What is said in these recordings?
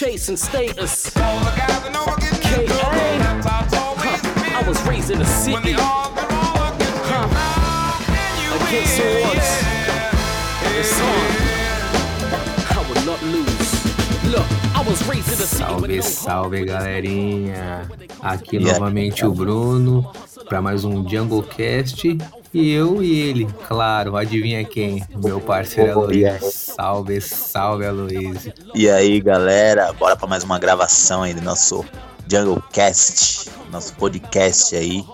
chasing status. I was raised in the city. Huh. Against odds. It's on. I will not lose. Look. Salve, salve galerinha! Aqui novamente o Bruno para mais um Jungle Cast e eu e ele, claro, adivinha quem? Meu parceiro Aloysio. Salve, salve Aloysio. E aí galera, bora para mais uma gravação aí do nosso Jungle Cast, nosso podcast aí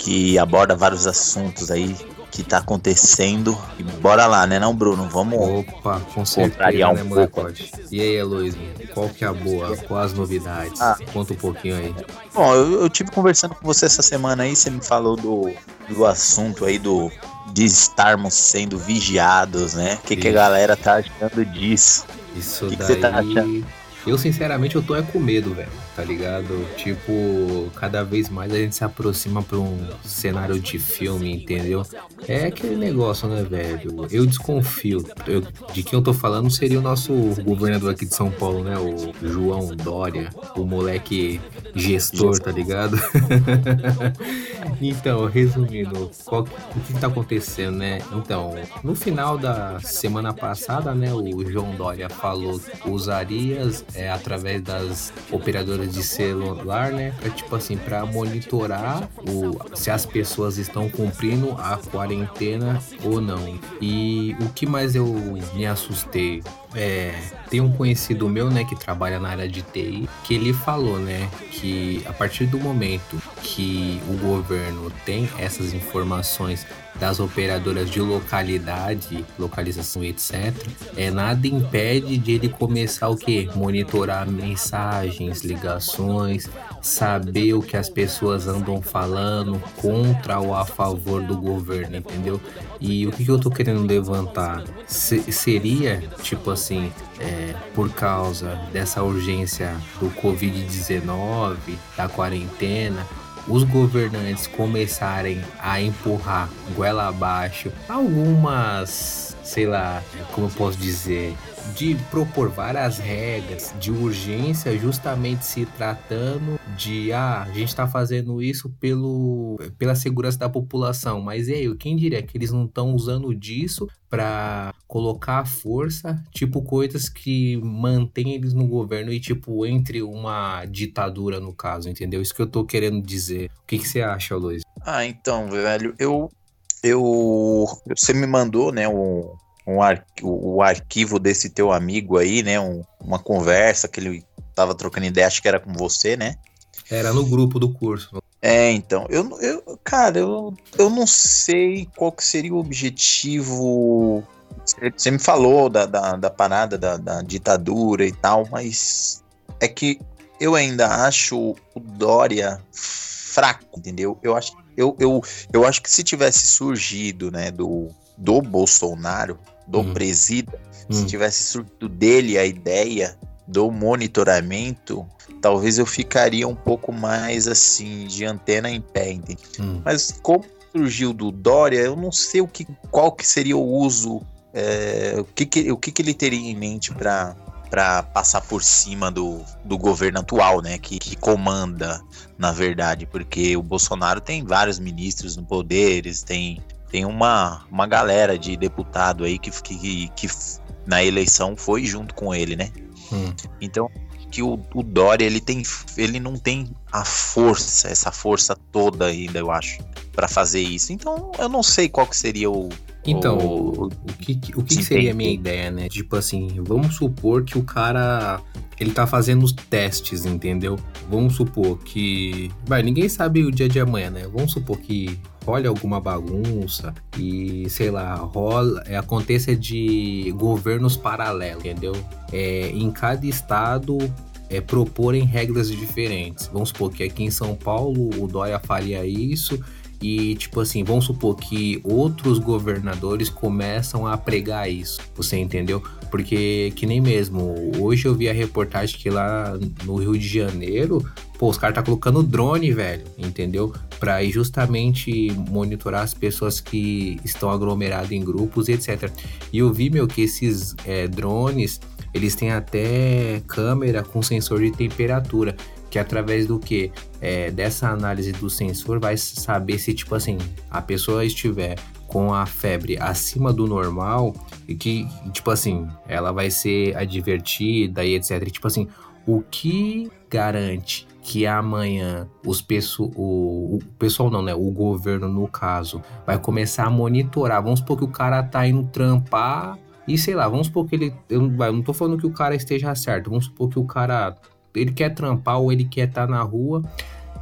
que aborda vários assuntos aí que tá acontecendo. E bora lá, né, não, Bruno? Vamos. Opa, com certeza, um né, pouco. E aí, Aloysio, qual que é a boa? Quais as novidades? Ah. Conta um pouquinho aí. Bom, eu, eu tive conversando com você essa semana aí, você me falou do, do assunto aí do de estarmos sendo vigiados, né? O que, que a galera tá achando disso? Isso que daí... Que você tá achando? Eu, sinceramente, eu tô é com medo, velho, tá ligado? Tipo, cada vez mais a gente se aproxima pra um cenário de filme, entendeu? É aquele negócio, né, velho? Eu desconfio. Eu, de quem eu tô falando seria o nosso governador aqui de São Paulo, né? O João Dória, o moleque gestor, tá ligado? então, resumindo, qual, o que tá acontecendo, né? Então, no final da semana passada, né, o João Dória falou que usaria é, através das operadoras de celular, né? Pra, tipo assim, para monitorar o, se as pessoas estão cumprindo a quarentena ou não. E o que mais eu me assustei é, tem um conhecido meu, né, que trabalha na área de TI, que ele falou, né, que a partir do momento que o governo tem essas informações das operadoras de localidade, localização, etc., é nada impede de ele começar o que? Monitorar mensagens, ligações, saber o que as pessoas andam falando contra ou a favor do governo, entendeu? E o que, eu tô querendo levantar? Se, seria, tipo assim, é, por causa dessa urgência do Covid-19, da quarentena, os governantes começarem a empurrar goela abaixo algumas, sei lá, como eu posso dizer, de propor várias regras de urgência, justamente se tratando de ah, a gente está fazendo isso pelo, pela segurança da população. Mas e aí, quem diria que eles não estão usando disso para colocar força, tipo coisas que mantêm eles no governo e tipo entre uma ditadura no caso, entendeu? Isso que eu tô querendo dizer. O que, que você acha, Luiz? Ah, então, velho, eu eu você me mandou, né, um um ar, o, o, arquivo desse teu amigo aí, né? Um, uma conversa que ele tava trocando ideia, acho que era com você, né? Era no grupo do curso. É, então, eu, eu cara, eu, eu não sei qual que seria o objetivo. Você me falou da, da, da parada da, da ditadura e tal, mas é que eu ainda acho o Dória fraco, entendeu? Eu acho, eu, eu, eu acho que se tivesse surgido, né, do, do Bolsonaro, do hum. presida, hum. se tivesse surgido dele a ideia do monitoramento, talvez eu ficaria um pouco mais assim de antena em pé, entende? Hum. Mas como surgiu do Dória, eu não sei o que, qual que seria o uso, é, o, que, que, o que, que ele teria em mente para para passar por cima do, do governo atual, né? Que, que comanda, na verdade, porque o Bolsonaro tem vários ministros no poder, eles têm tem uma, uma galera de deputado aí que, que, que na eleição foi junto com ele, né? Hum. Então, que o, o Dória ele tem ele não tem a força, essa força toda ainda, eu acho, para fazer isso. Então, eu não sei qual que seria o então, o, o que, o que seria a minha ideia, né? Tipo assim, vamos supor que o cara ele tá fazendo os testes, entendeu? Vamos supor que. Vai, ninguém sabe o dia de amanhã, né? Vamos supor que role alguma bagunça e, sei lá, rola, aconteça de governos paralelos, entendeu? É, em cada estado é, proporem regras diferentes. Vamos supor que aqui em São Paulo o Dória faria isso e, tipo assim, vamos supor que outros governadores começam a pregar isso. Você entendeu? Porque, que nem mesmo, hoje eu vi a reportagem que lá no Rio de Janeiro, pô, os caras tá colocando drone, velho, entendeu? Pra ir justamente monitorar as pessoas que estão aglomeradas em grupos, etc. E eu vi, meu, que esses é, drones eles têm até câmera com sensor de temperatura, que através do que? É, dessa análise do sensor vai saber se, tipo assim, a pessoa estiver com a febre acima do normal e que, tipo assim, ela vai ser advertida e etc. E, tipo assim, o que garante que amanhã os peço, o, o pessoal não, né? O governo, no caso, vai começar a monitorar. Vamos supor que o cara tá indo trampar e sei lá, vamos supor que ele. Eu eu não tô falando que o cara esteja certo. Vamos supor que o cara. Ele quer trampar ou ele quer estar tá na rua.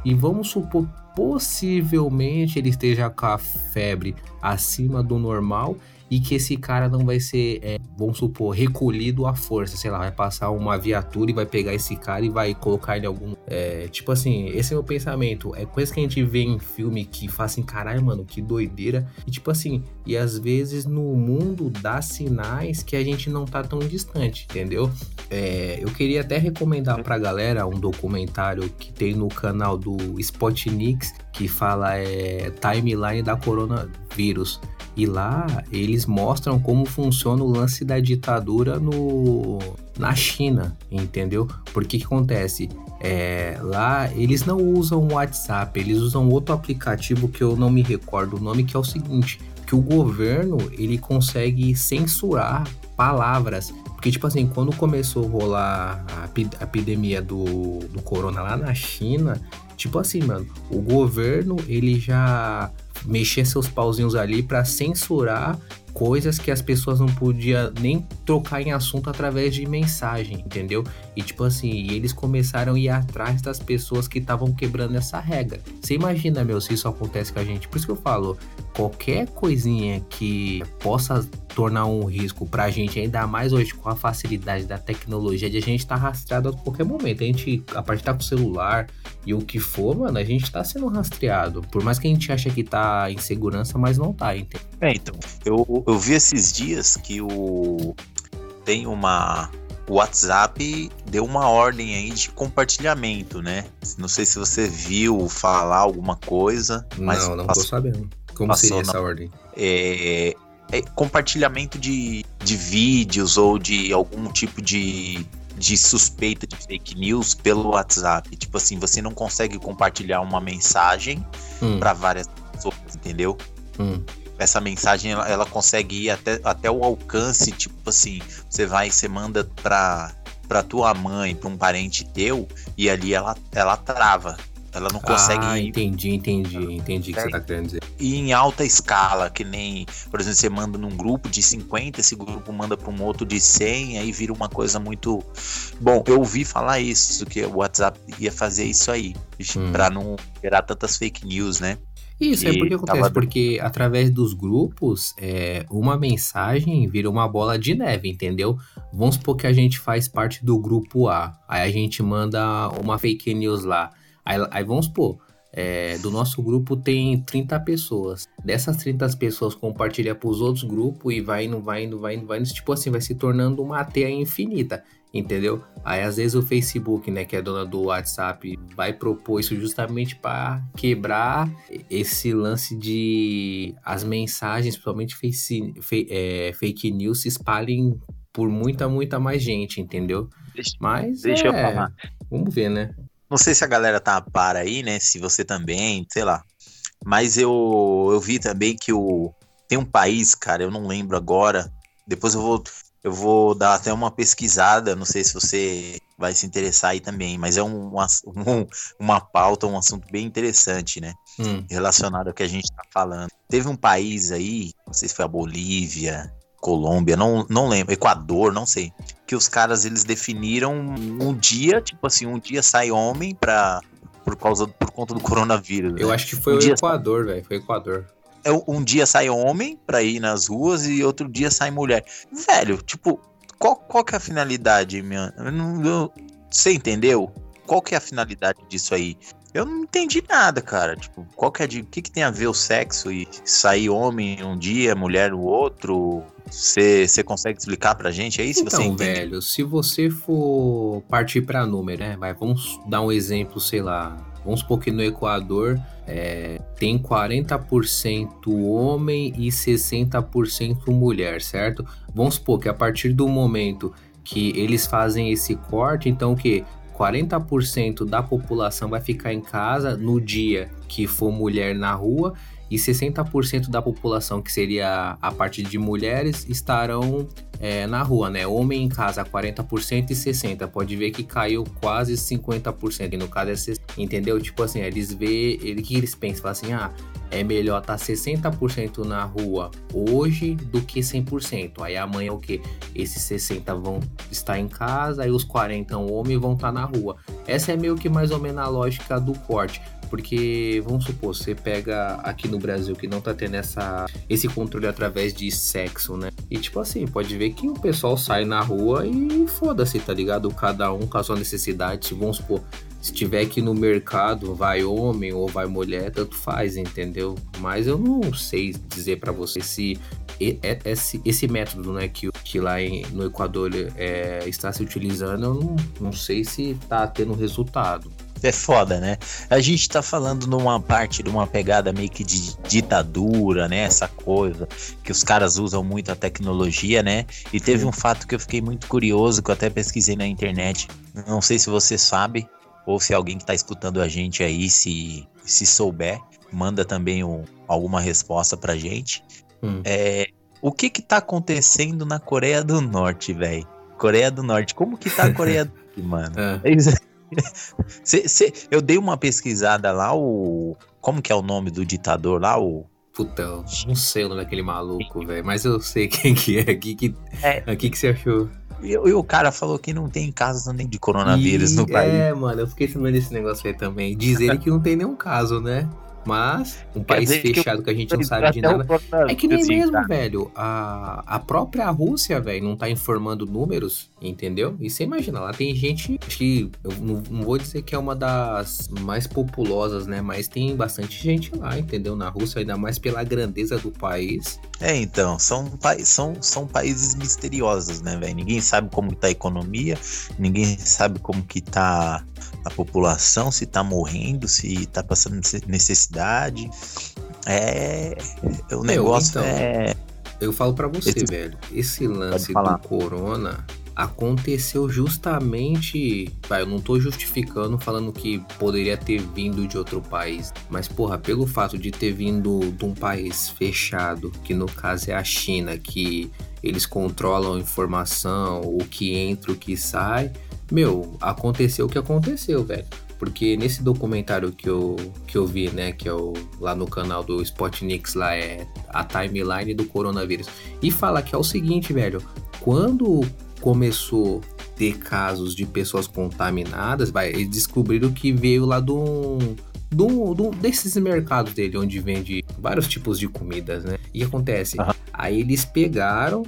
E vamos supor, possivelmente ele esteja com a febre acima do normal e que esse cara não vai ser, é, vamos supor, recolhido à força, sei lá, vai passar uma viatura e vai pegar esse cara e vai colocar ele em algum. É, tipo assim, esse é o meu pensamento. É coisa que a gente vê em filme que faz assim, caralho, mano, que doideira. E tipo assim, e às vezes no mundo dá sinais que a gente não tá tão distante, entendeu? É, eu queria até recomendar pra galera um documentário que tem no canal do Spotnix que fala é, timeline da coronavírus. E lá eles mostram como funciona o lance da ditadura no, na China, entendeu? Porque que acontece? É, lá eles não usam o WhatsApp, eles usam outro aplicativo que eu não me recordo o nome, que é o seguinte, que o governo ele consegue censurar palavras. Porque, tipo assim, quando começou a rolar a, epidemia do, do corona lá na China, tipo assim, mano, o governo ele já mexer seus pauzinhos ali para censurar coisas que as pessoas não podiam nem trocar em assunto através de mensagem, entendeu? E tipo assim, eles começaram a ir atrás das pessoas que estavam quebrando essa regra. Você imagina, meu, se isso acontece com a gente? Por isso que eu falo, qualquer coisinha que possa tornar um risco pra gente, ainda mais hoje com a facilidade da tecnologia de a gente estar tá rastreado a qualquer momento. A gente, a partir tá com o celular e o que for, mano, a gente tá sendo rastreado. Por mais que a gente ache que tá em segurança, mas não tá, entendeu? É, então, eu, eu vi esses dias que o tem uma o WhatsApp deu uma ordem aí de compartilhamento, né? Não sei se você viu falar alguma coisa. Mas não, não passou, tô sabendo. Como passou, seria essa não. ordem? É, é, compartilhamento de, de vídeos ou de algum tipo de, de suspeita de fake news pelo WhatsApp. Tipo assim, você não consegue compartilhar uma mensagem hum. para várias pessoas, entendeu? Hum essa mensagem ela, ela, consegue ir até, até o alcance, tipo assim, você vai, você manda pra, pra tua mãe, pra um parente teu, e ali ela, ela trava. Ela não consegue. Ah, entendi, entendi, entendi o que você tá querendo dizer. E em alta escala, que nem, por exemplo, você manda num grupo de 50, esse grupo manda para um outro de 100, aí vira uma coisa muito. Bom, eu ouvi falar isso, que o WhatsApp ia fazer isso aí, hum. para não gerar tantas fake news, né? Isso, é porque acontece, tava... porque através dos grupos, é, uma mensagem vira uma bola de neve, entendeu? Vamos supor que a gente faz parte do grupo A, aí a gente manda uma fake news lá. Aí, aí vamos supor, é, do nosso grupo tem 30 pessoas. Dessas 30 pessoas compartilha para os outros grupos e vai indo, vai indo, vai indo, vai indo. Tipo assim, vai se tornando uma teia infinita entendeu? Aí às vezes o Facebook, né, que é dona do WhatsApp, vai propor isso justamente para quebrar esse lance de as mensagens, principalmente face, fe, é, fake news, se espalhem por muita, muita mais gente, entendeu? Deixa, Mas deixa é, eu falar. Vamos ver, né? Não sei se a galera tá para aí, né? Se você também, sei lá. Mas eu, eu vi também que o tem um país, cara, eu não lembro agora. Depois eu vou eu vou dar até uma pesquisada, não sei se você vai se interessar aí também, mas é um, um uma pauta, um assunto bem interessante, né? Hum. Relacionado ao que a gente está falando. Teve um país aí, não sei se foi a Bolívia, Colômbia, não, não lembro, Equador, não sei, que os caras eles definiram um dia, tipo assim, um dia sai homem para por causa por conta do coronavírus. Eu né? acho que foi um o Equador, velho, foi Equador. É, um dia sai homem pra ir nas ruas e outro dia sai mulher. Velho, tipo, qual, qual que é a finalidade, minha? Eu não, eu, você entendeu? Qual que é a finalidade disso aí? Eu não entendi nada, cara. Tipo, qual que é de. O que, que tem a ver o sexo e sair homem um dia, mulher no outro? Você consegue explicar pra gente aí, se então, você entende? velho, se você for partir pra número, né? Vai, vamos dar um exemplo, sei lá. Vamos supor que no Equador é, tem 40% homem e 60% mulher, certo? Vamos supor que a partir do momento que eles fazem esse corte, então o que 40% da população vai ficar em casa no dia que for mulher na rua e 60% da população, que seria a parte de mulheres, estarão é, na rua, né? Homem em casa 40% e 60%. Pode ver que caiu quase 50%. E no caso é 60%, entendeu? Tipo assim, eles vê, ele que eles pensam, falam assim, ah, é melhor estar tá 60% na rua hoje do que 100%. Aí amanhã o que? Esses 60 vão estar em casa, aí os 40 homens vão estar tá na rua. Essa é meio que mais ou menos a lógica do corte. Porque, vamos supor, você pega aqui no Brasil que não tá tendo essa, esse controle através de sexo, né? E tipo assim, pode ver que o pessoal sai na rua e foda-se, tá ligado? Cada um com a sua necessidade. Vamos supor, se tiver aqui no mercado, vai homem ou vai mulher, tanto faz, entendeu? Mas eu não sei dizer para você se esse, esse método né, que, que lá em, no Equador é, está se utilizando, eu não, não sei se tá tendo resultado. É foda, né? A gente tá falando numa parte de uma pegada meio que de ditadura, né? Essa coisa que os caras usam muito a tecnologia, né? E teve um fato que eu fiquei muito curioso, que eu até pesquisei na internet. Não sei se você sabe, ou se alguém que tá escutando a gente aí, se, se souber, manda também um, alguma resposta pra gente. Hum. É, o que que tá acontecendo na Coreia do Norte, velho? Coreia do Norte, como que tá a Coreia do Norte, mano? É. cê, cê, eu dei uma pesquisada lá, o. Como que é o nome do ditador lá? O. Puta, não sei o nome daquele maluco, velho. Mas eu sei quem que é. Aqui que, é. aqui que você achou? E, e, o cara falou que não tem casos nem de coronavírus e, no país. É, mano, eu fiquei sabendo desse negócio aí também. Diz ele que não tem nenhum caso, né? Mas um país fechado que, que, a gente não sabe de nada. É que nem assim, mesmo, tá? velho. A, a própria Rússia, velho, não tá informando números, entendeu? E você imagina, lá tem gente que eu não, não, vou dizer que é uma das mais populosas, né? Mas tem bastante gente lá, entendeu? Na Rússia, ainda mais pela grandeza do país. É, então, são, são, são países misteriosos, né, velho? Ninguém sabe como tá a economia, ninguém sabe como que tá a população, se tá morrendo, se tá passando necessidade. É. O negócio então, é. Eu falo para você, esse... velho. Esse lance do corona aconteceu justamente. Vai, eu não tô justificando falando que poderia ter vindo de outro país. Mas, porra, pelo fato de ter vindo de um país fechado, que no caso é a China, que eles controlam a informação, o que entra, o que sai. Meu, aconteceu o que aconteceu, velho. Porque nesse documentário que eu, que eu vi, né, que é o, lá no canal do Spotnix, lá é a timeline do coronavírus. E fala que é o seguinte, velho, quando começou a ter casos de pessoas contaminadas, vai, eles descobriram que veio lá do, do, do, desses mercados dele, onde vende vários tipos de comidas, né? E acontece? Uhum. Aí eles pegaram,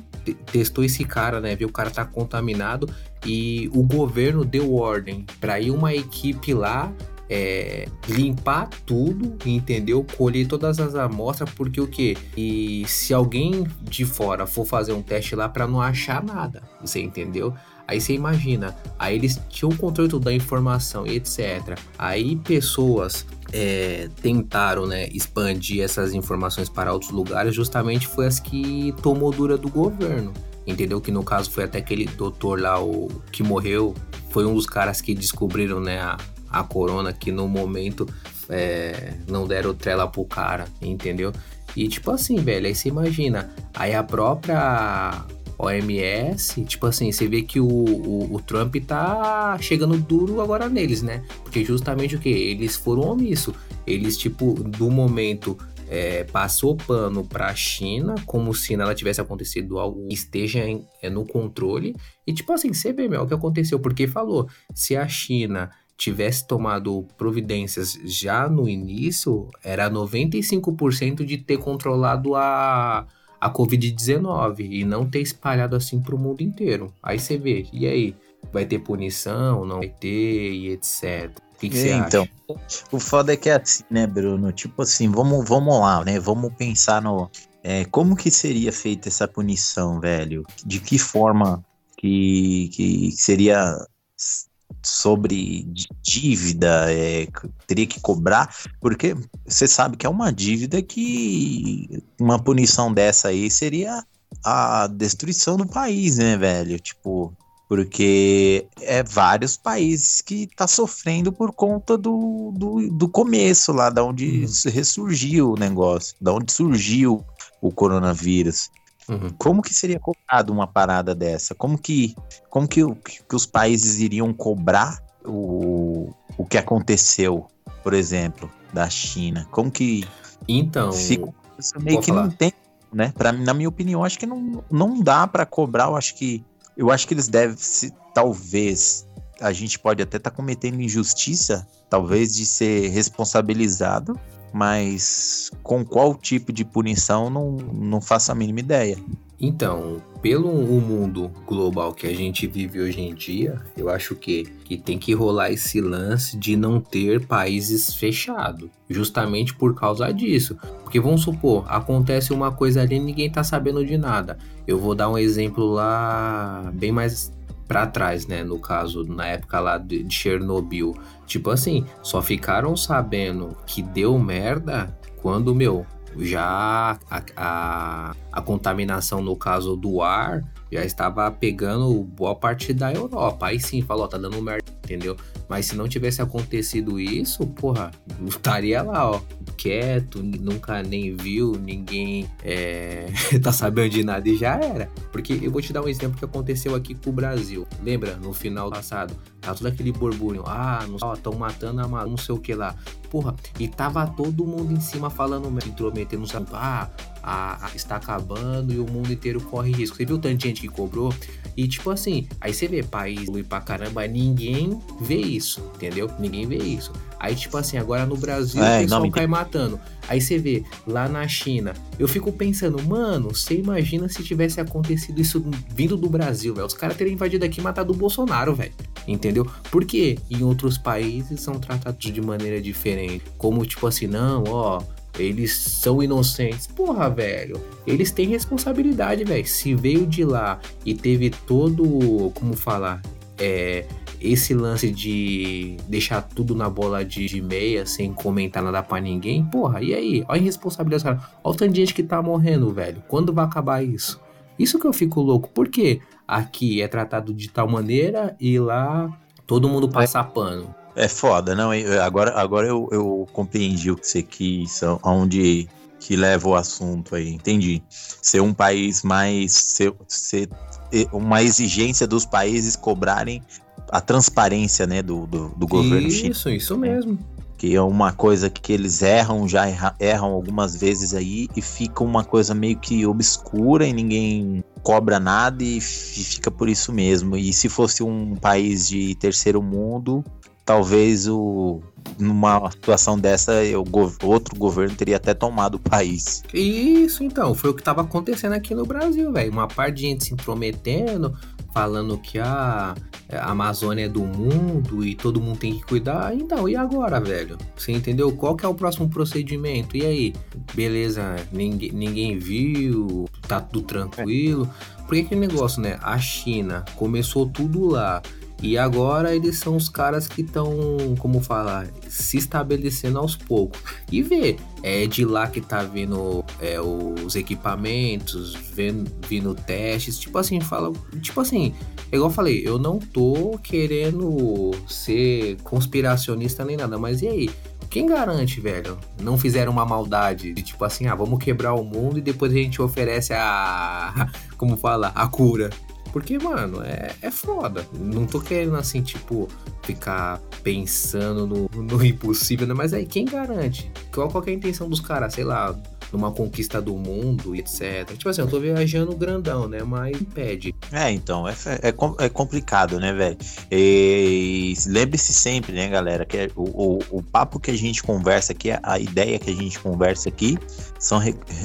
testou esse cara, né? Viu o cara tá contaminado e o governo deu ordem para ir uma equipe lá é, limpar tudo, entendeu? Colher todas as amostras, porque o que? E se alguém de fora for fazer um teste lá para não achar nada, você entendeu? Aí você imagina, aí eles tinham o controle da informação e etc. Aí pessoas é, tentaram né, expandir essas informações para outros lugares, justamente foi as que tomou dura do governo entendeu? Que no caso foi até aquele doutor lá, o que morreu, foi um dos caras que descobriram, né, a, a corona, que no momento é, não deram trela pro cara, entendeu? E tipo assim, velho, aí você imagina, aí a própria OMS, tipo assim, você vê que o, o, o, Trump tá chegando duro agora neles, né? Porque justamente o que? Eles foram omissos. Eles, tipo, do momento é, passou pano para a China como se nada tivesse acontecido algo esteja em, é, no controle. E tipo assim, você vê meu, o que aconteceu, porque falou, se a China tivesse tomado providências já no início, era 95% de ter controlado a, a Covid-19 e não ter espalhado assim para o mundo inteiro. Aí você vê, e aí? Vai ter punição, não vai ter e etc. O que, que você então, acha? o foda é que é assim, né, Bruno? Tipo assim, vamos, vamos lá, né? Vamos pensar no. É, como que seria feita essa punição, velho? De que forma que, que seria sobre dívida, é, teria que cobrar, porque você sabe que é uma dívida que uma punição dessa aí seria a destruição do país, né, velho? Tipo, Porque é vários países que tá sofrendo por conta do, do, do começo lá, da onde uhum. ressurgiu o negócio, da onde surgiu o coronavírus. Uhum. Como que seria cobrado uma parada dessa? Como que, como que, que os países iriam cobrar o, o que aconteceu, por exemplo, da China? Como que então fica meio que falar. não tem, né? Para na minha opinião, acho que não, não dá para cobrar. Eu acho que eu acho que eles devem se talvez a gente pode até estar tá cometendo injustiça, talvez de ser responsabilizado, mas com qual tipo de punição não, não faço a mínima ideia. Então, pelo o mundo global que a gente vive hoje em dia, eu acho que, que tem que rolar esse lance de não ter países fechados, justamente por causa disso. Porque vamos supor, acontece uma coisa ali e ninguém tá sabendo de nada. Eu vou dar um exemplo lá bem mais para trás, né? No caso, na época lá de, Chernobyl. Tipo assim, só ficaram sabendo que deu merda quando, meu, já a, a, a, contaminação no caso do ar já estava pegando boa parte da Europa. Aí sim, falou, tá dando merda, entendeu? Mas se não tivesse acontecido isso, porra, estaria lá, ó, quieto, nunca nem viu, ninguém é, tá sabendo de nada e já era. Porque eu vou te dar um exemplo que aconteceu aqui com o Brasil. Lembra, no final passado, tá todo aquele borbulho, ah, estão matando a não sei o que lá. Porra, e tava todo mundo em cima falando, intrometendo, ah, a, a, está acabando e o mundo inteiro corre risco. Você viu tanta gente que cobrou? E tipo assim, aí você vê país e pra caramba, ninguém vê isso, entendeu? Ninguém vê isso. Aí, tipo assim, agora no Brasil é, o pessoal não, cai matando. Aí você vê, lá na China, eu fico pensando, mano, você imagina se tivesse acontecido isso vindo do Brasil, velho? Os caras teriam invadido aqui e matado o Bolsonaro, velho. Entendeu? Porque em outros países são tratados de maneira diferente. Como, tipo assim, não, ó, eles são inocentes. Porra, velho. Eles têm responsabilidade, velho. Se veio de lá e teve todo. Como falar? É. Esse lance de deixar tudo na bola de, de meia sem comentar nada pra ninguém, porra, e aí? Olha a irresponsabilidade, cara. Olha o tanto de gente que tá morrendo, velho. Quando vai acabar isso? Isso que eu fico louco. Por quê? Aqui é tratado de tal maneira e lá todo mundo passa pano. É foda, não. Agora, agora eu, eu compreendi o que você quis, aonde que leva o assunto aí. Entendi. Ser um país mais. Ser, ser uma exigência dos países cobrarem a transparência né, do, do, do governo Isso, chinês. isso mesmo. Que é uma coisa que eles erram, já erra, erram algumas vezes aí e fica uma coisa meio que obscura e ninguém cobra nada e fica por isso mesmo. E se fosse um país de terceiro mundo, talvez o numa situação dessa o outro governo teria até tomado o país. Isso então, foi o que estava acontecendo aqui no Brasil, velho. Uma parte de gente se intrometendo, falando que a, a Amazônia é do mundo e todo mundo tem que cuidar. Então, e agora, velho? Você entendeu? Qual que é o próximo procedimento? E aí? Beleza, ninguém, ninguém viu, tá tudo tranquilo. Porque aquele negócio, né? A China começou tudo lá. E agora eles são os caras que estão, como falar, se estabelecendo aos poucos. E vê, é de lá que tá vindo é, os equipamentos, vindo, vindo testes. Tipo assim, fala. Tipo assim, igual eu falei, eu não tô querendo ser conspiracionista nem nada, mas e aí? Quem garante, velho? Não fizeram uma maldade de tipo assim, ah, vamos quebrar o mundo e depois a gente oferece a. Como fala? A cura. Porque, mano, é, é foda. Não tô querendo, assim, tipo, ficar pensando no, no impossível, né? Mas aí, quem garante? Qual, qual é a intenção dos caras? Sei lá, numa conquista do mundo e etc. Tipo assim, eu tô viajando grandão, né? Mas impede. É, então, é, é, é complicado, né, velho? E lembre-se sempre, né, galera, que é o, o, o, papo que a gente conversa aqui, a ideia que a gente conversa aqui, são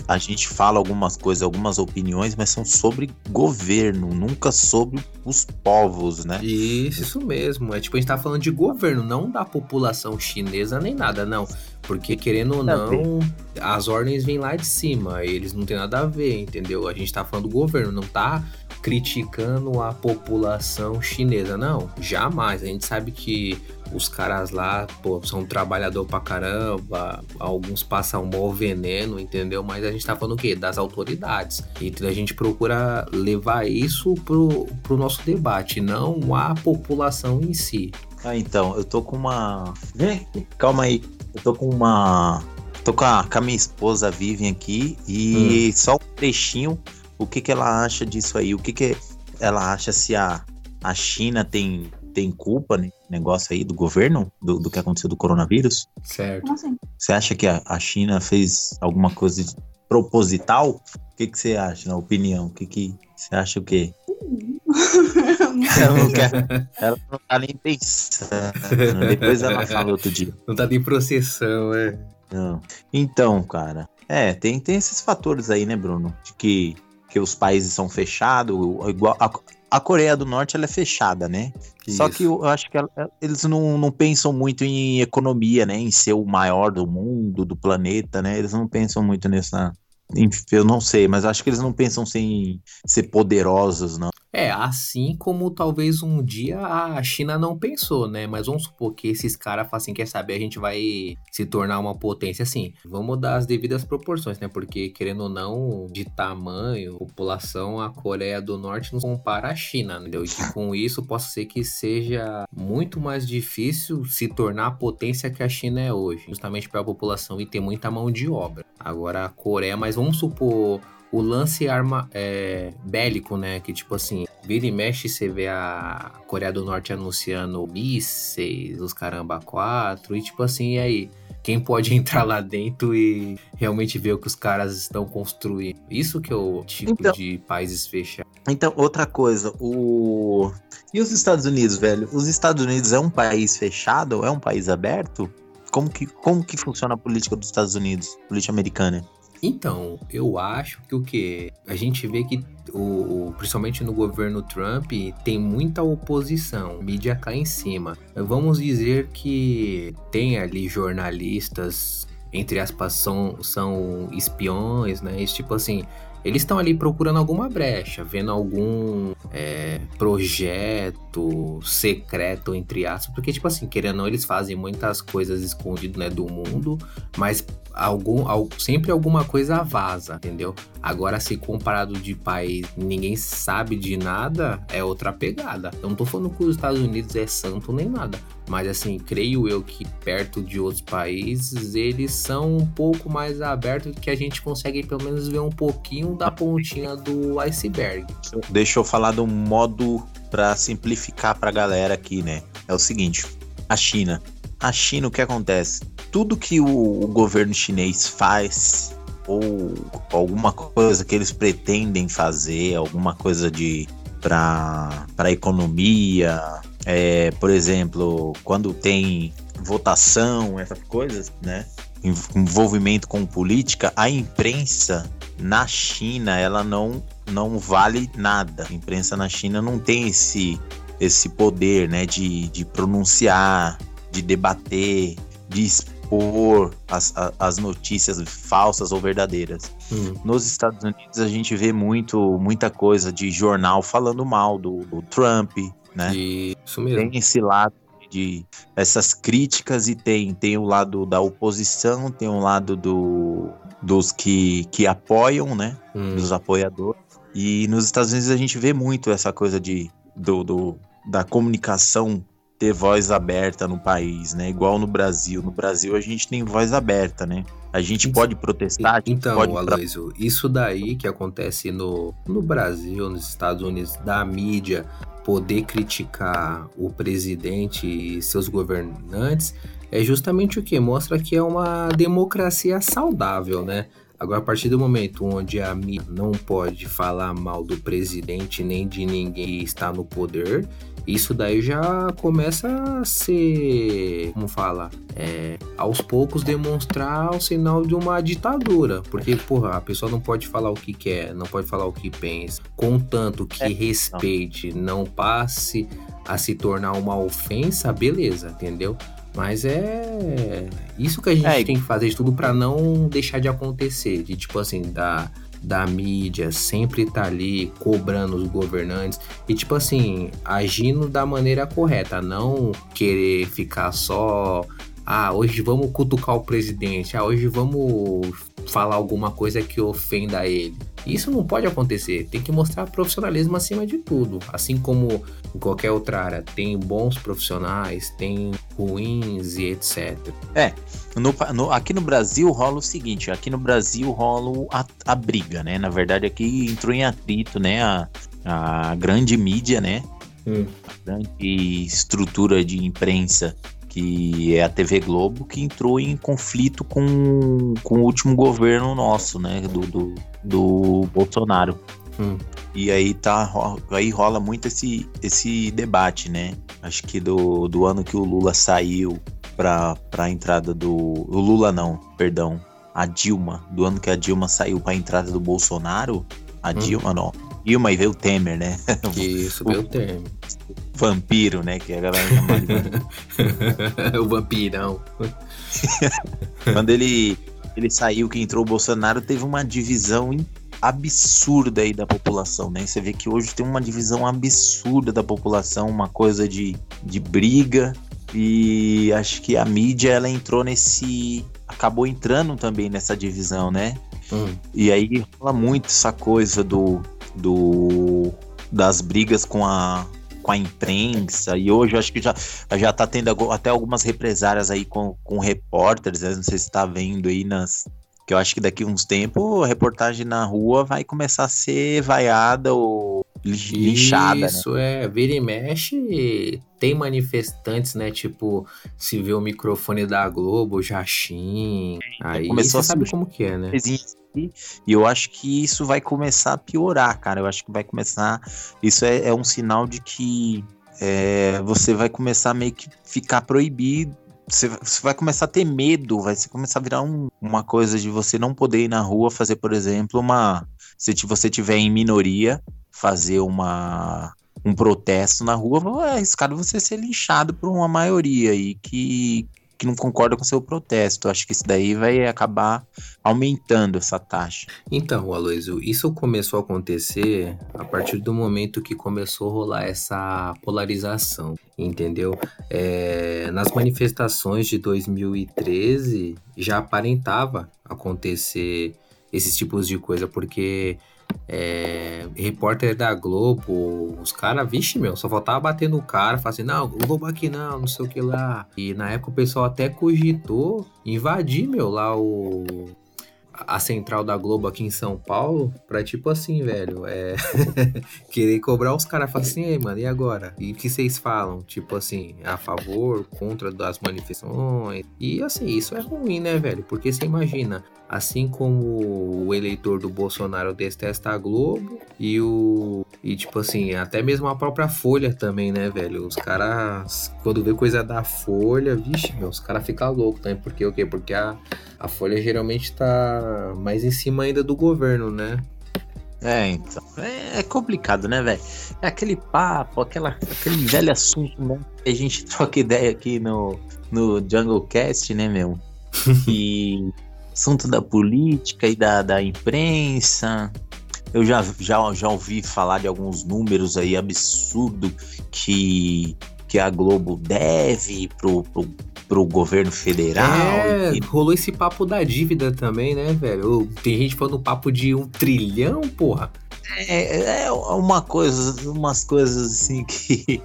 a gente fala algumas coisas, algumas opiniões, mas são sobre governo, nunca sobre os povos, né? Isso, isso mesmo. É tipo, a gente tá falando de governo, não da população chinesa nem nada, não. Porque, querendo ou não, as ordens vêm lá de cima, eles não tem nada a ver, entendeu? A gente tá falando do governo, não tá criticando a população chinesa. Não, jamais. A gente sabe que os caras lá, pô, são trabalhador pra caramba, alguns passam um veneno, entendeu? Mas a gente tá falando o quê? Das autoridades. E a gente procura levar isso pro, pro nosso debate, não a população em si. Ah, então, eu tô com uma. Calma aí. Eu tô com uma. Tô com a, com a minha esposa Vivian aqui e hum. só um trechinho. O que, que ela acha disso aí? O que, que ela acha se a, a China tem tem culpa no negócio aí do governo, do, do que aconteceu do coronavírus? Certo. Assim? Você acha que a, a, China fez alguma coisa proposital? O que, que você acha, na opinião? O que, que você acha o quê? Ela, não quer, ela não tá nem pensando. Depois ela fala outro dia. Não tá nem processão, é. Não. Então, cara, é, tem, tem esses fatores aí, né, Bruno? De que, que os países são fechados, igual a, a Coreia do Norte ela é fechada, né? Isso. Só que eu acho que ela, eles não, não pensam muito em economia, né? Em ser o maior do mundo, do planeta, né? Eles não pensam muito nessa. Eu não sei, mas acho que eles não pensam em ser poderosos, não. É, assim como talvez um dia a China não pensou, né? Mas vamos supor que esses caras assim, quer saber, a gente vai se tornar uma potência assim. Vamos dar as devidas proporções, né? Porque, querendo ou não, de tamanho, população, a Coreia do Norte não compara a China, entendeu? E que com isso possa ser que seja muito mais difícil se tornar a potência que a China é hoje, justamente pela população e ter muita mão de obra. Agora a Coreia, mas vamos supor o lance arma é, bélico, né? Que tipo assim, vira e mexe, você vê a Coreia do Norte anunciando mísseis, os caramba 4, e tipo assim, e aí? Quem pode entrar lá dentro e realmente ver o que os caras estão construindo? Isso que é o tipo então, de países fechados. Então, outra coisa, o. E os Estados Unidos, velho? Os Estados Unidos é um país fechado? É um país aberto? Como que, como que funciona a política dos Estados Unidos, política americana? Então, eu acho que o que? A gente vê que, o, principalmente no governo Trump, tem muita oposição, mídia cai em cima. Vamos dizer que tem ali jornalistas, entre aspas, são, são espiões, né? Esse tipo assim, eles estão ali procurando alguma brecha, vendo algum é, projeto secreto, entre aspas, porque, tipo assim, querendo ou não, eles fazem muitas coisas escondidas né, do mundo, mas algum, sempre alguma coisa vaza, entendeu? Agora, se comparado de país, ninguém sabe de nada, é outra pegada. Eu não tô falando que os Estados Unidos é santo nem nada, mas assim, creio eu que perto de outros países, eles são um pouco mais abertos que a gente consegue pelo menos ver um pouquinho da pontinha do iceberg. Deixa eu falar um modo para simplificar pra galera aqui, né? É o seguinte, a China. A China, o que acontece? Tudo que o, o governo chinês faz ou alguma coisa que eles pretendem fazer, alguma coisa de para a economia, é, por exemplo, quando tem votação, essas coisas, né? Envolvimento com política, a imprensa na China ela não não vale nada. A imprensa na China não tem esse esse poder, né, de, de pronunciar, de debater, de expor as, as notícias falsas ou verdadeiras. Hum. Nos Estados Unidos a gente vê muito muita coisa de jornal falando mal do, do Trump, né? Isso mesmo. Tem esse lado de essas críticas e tem tem o lado da oposição, tem o lado do, dos que, que apoiam, né? Hum. Dos apoiadores. E nos Estados Unidos a gente vê muito essa coisa de do, do da comunicação ter voz aberta no país, né? Igual no Brasil. No Brasil a gente tem voz aberta, né? A gente pode protestar. então, pode Aloysio, isso daí que acontece no, no Brasil, nos Estados Unidos, da mídia poder criticar o presidente e seus governantes é justamente o que mostra que é uma democracia saudável, né? Agora, a partir do momento onde a mídia não pode falar mal do presidente nem de ninguém que está no poder, isso daí já começa a ser, como fala, é, aos poucos demonstrar o sinal de uma ditadura. Porque, porra, a pessoa não pode falar o que quer, não pode falar o que pensa, contanto que é, respeite, não. não passe a se tornar uma ofensa, beleza, entendeu? Mas é isso que a gente é. tem que fazer de tudo para não deixar de acontecer, de tipo assim, da da mídia sempre tá ali cobrando os governantes e tipo assim, agindo da maneira correta, não querer ficar só ah, hoje vamos cutucar o presidente, ah, hoje vamos falar alguma coisa que ofenda ele. Isso não pode acontecer. Tem que mostrar profissionalismo acima de tudo. Assim como em qualquer outra área, tem bons profissionais, tem ruins e etc. É, no, no, aqui no Brasil rola o seguinte: aqui no Brasil rola a, a briga, né? Na verdade, aqui entrou em atrito, né? A, a grande mídia, né? Hum. A grande estrutura de imprensa que é a TV Globo, que entrou em conflito com, com o último governo nosso, né? Do, do, do Bolsonaro. Hum. E aí tá aí rola muito esse, esse debate, né? Acho que do, do ano que o Lula saiu para a entrada do. O Lula não, perdão. A Dilma, do ano que a Dilma saiu para a entrada do Bolsonaro, a hum. Dilma não. Dilma e veio o Temer, né? Isso, veio o Temer. Vampiro, né? Que a galera chama o vampirão. Quando ele, ele saiu, que entrou o Bolsonaro, teve uma divisão absurda aí da população, né? Você vê que hoje tem uma divisão absurda da população, uma coisa de, de briga. E acho que a mídia ela entrou nesse. acabou entrando também nessa divisão, né? Hum. E aí rola muito essa coisa do, do das brigas com a com a imprensa e hoje eu acho que já já tá tendo até algumas represárias aí com, com repórteres, né? não sei se está vendo aí nas que eu acho que daqui uns tempos a reportagem na rua vai começar a ser vaiada ou linchada, né? Isso, né? é, vira e mexe, tem manifestantes, né, tipo, se vê o microfone da Globo, Jaxim, aí Começou você sabe como que é, né? E eu acho que isso vai começar a piorar, cara. Eu acho que vai começar. Isso é, é um sinal de que é, você vai começar a meio que ficar proibido. Você, vai começar a ter medo, vai começar a virar um, uma coisa de você não poder ir na rua fazer, por exemplo, uma. Se você tiver em minoria, fazer uma um protesto na rua, é arriscado você ser linchado por uma maioria aí que, que não concorda com seu protesto. Acho que isso daí vai acabar aumentando essa taxa. Então, Aloysio, isso começou a acontecer a partir do momento que começou a rolar essa polarização, entendeu? É, nas manifestações de 2013 já aparentava acontecer esses tipos de coisa, porque é, repórter da Globo, os caras, vixe, meu, só faltava bater no cara, falar assim, não, Globo aqui não, não sei o que lá. E na época o pessoal até cogitou invadir, meu, lá o, a central da Globo aqui em São Paulo pra tipo assim, velho, é querer cobrar os caras, falar assim, ei, mano, e agora? E o que vocês falam? Tipo assim, a favor, contra das manifestações? E assim, isso é ruim, né, velho? Porque você imagina, assim como o eleitor do Bolsonaro detesta a Globo e o e tipo assim, até mesmo a própria Folha também, né, velho? Os caras quando vê coisa da Folha, vixe, meu, os caras ficam loucos também, porque o quê? Porque a a Folha geralmente tá mais em cima ainda do governo, né? É, então. É, é complicado, né, velho? É aquele papo, aquela, aquele velho assunto, né? Que a gente troca ideia aqui no, no Jungle Cast, né, meu? Que assunto da política e da, da imprensa. Eu já, já, já ouvi falar de alguns números aí absurdo que, que a Globo deve pro, pro pro governo federal. É, e... rolou esse papo da dívida também, né, velho? Tem gente falando papo de um trilhão, porra. É, é uma coisa, umas coisas assim que.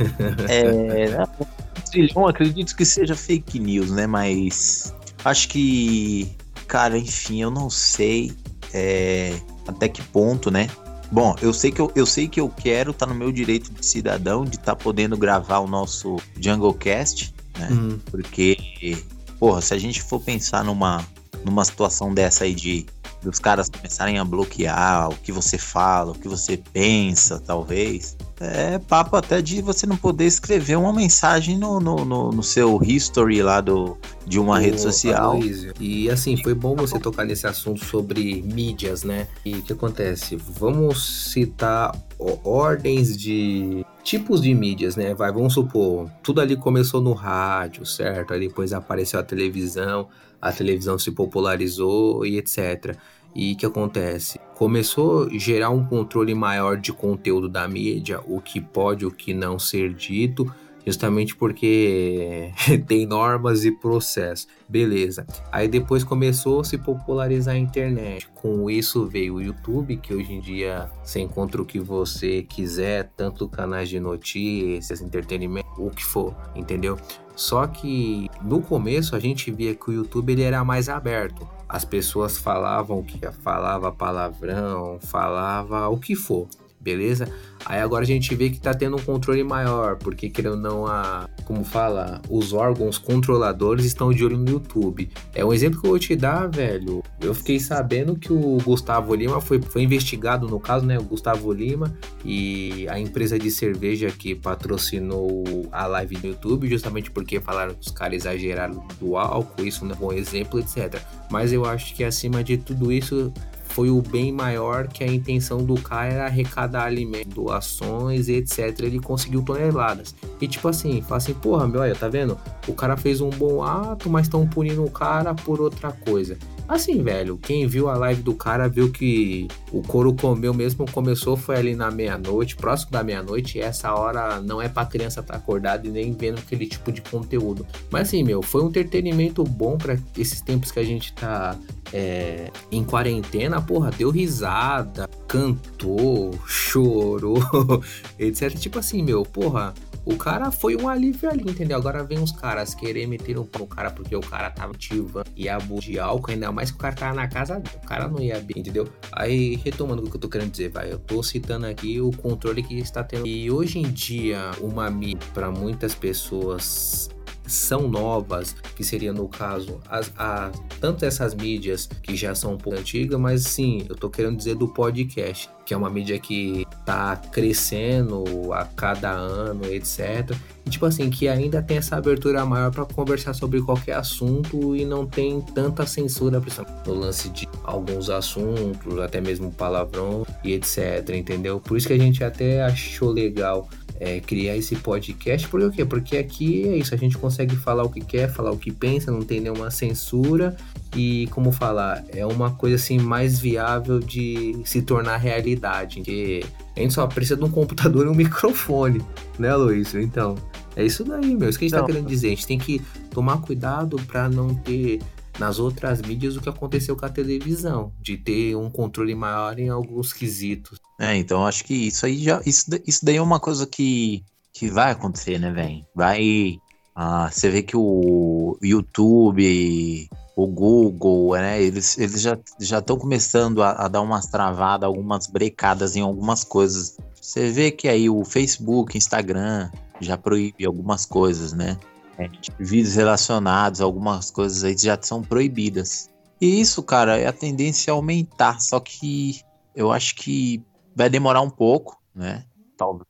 é, um trilhão, acredito que seja fake news, né? Mas acho que, cara, enfim, eu não sei é, até que ponto, né? Bom, eu sei que eu, eu sei que eu quero estar tá no meu direito de cidadão de estar tá podendo gravar o nosso Jungle Cast né? Uhum. Porque, porra, se a gente for pensar numa, numa situação dessa aí de os caras começarem a bloquear o que você fala, o que você pensa, talvez. É papo até de você não poder escrever uma mensagem no, no, no, no seu history lá do, de uma rede social. Aloysio. E assim, foi bom você tocar nesse assunto sobre mídias, né? E o que acontece? Vamos citar ordens de tipos de mídias, né? Vai, vamos supor, tudo ali começou no rádio, certo? Aí depois apareceu a televisão, a televisão se popularizou e etc. E o que acontece? Começou a gerar um controle maior de conteúdo da mídia, o que pode, o que não ser dito, justamente porque tem normas e processos. Beleza. Aí depois começou a se popularizar a internet. Com isso veio o YouTube, que hoje em dia você encontra o que você quiser, tanto canais de notícias, entretenimento, o que for, entendeu? Só que no começo a gente via que o YouTube ele era mais aberto. As pessoas falavam que falava palavrão, falava o que for beleza? Aí agora a gente vê que tá tendo um controle maior, porque querendo não, a, como fala, os órgãos controladores estão de olho no YouTube. É um exemplo que eu vou te dar, velho. Eu fiquei sabendo que o Gustavo Lima foi, foi investigado no caso, né? O Gustavo Lima e a empresa de cerveja que patrocinou a live no YouTube, justamente porque falaram que os caras exageraram do álcool, isso não é bom exemplo, etc. Mas eu acho que acima de tudo isso foi o bem maior que a intenção do cara era arrecadar alimentos, doações, etc. Ele conseguiu toneladas. E tipo assim, fala assim, porra, meu, olha, tá vendo? O cara fez um bom ato, mas estão punindo o cara por outra coisa. Assim, velho, quem viu a live do cara viu que o couro comeu mesmo começou foi ali na meia-noite, próximo da meia-noite, e essa hora não é pra criança estar tá acordada e nem vendo aquele tipo de conteúdo. Mas assim, meu, foi um entretenimento bom para esses tempos que a gente tá é, em quarentena, porra, deu risada, cantou, chorou, etc. Tipo assim, meu, porra, o cara foi um alívio ali, entendeu? Agora vem uns caras querer meter um no cara porque o cara tava ativa e abuso de álcool, ainda mais que o cara tava na casa o cara não ia bem, entendeu? Aí, retomando o que eu tô querendo dizer, vai, eu tô citando aqui o controle que está tendo. E hoje em dia, uma mídia, para muitas pessoas são novas, que seria no caso as, a, tanto essas mídias que já são um pouco antigas, mas sim, eu tô querendo dizer do podcast, que é uma mídia que tá crescendo a cada ano, etc. E tipo assim, que ainda tem essa abertura maior para conversar sobre qualquer assunto e não tem tanta censura no lance de alguns assuntos, até mesmo palavrão e etc, entendeu? Por isso que a gente até achou legal é, criar esse podcast. Por quê? Porque aqui é isso, a gente consegue falar o que quer, falar o que pensa, não tem nenhuma censura e, como falar, é uma coisa assim mais viável de se tornar realidade. Porque a gente só precisa de um computador e um microfone, né, Luiz? Então, é isso daí, meu. Isso que a gente tá não. tá querendo dizer. A gente tem que tomar cuidado para não ter nas outras mídias o que aconteceu com a televisão, de ter um controle maior em alguns quesitos. É, então acho que isso aí já. Isso, isso daí é uma coisa que, que vai acontecer, né, velho? Vai. Ah, você vê que o YouTube, o Google, né? Eles, eles já estão começando a, a, dar umas travadas, algumas brecadas em algumas coisas. Você vê que aí o Facebook, Instagram já proíbe algumas coisas, né? É, vídeos relacionados, algumas coisas aí já são proibidas. E isso, cara, é a tendência a aumentar. Só que eu acho que vai demorar um pouco, né?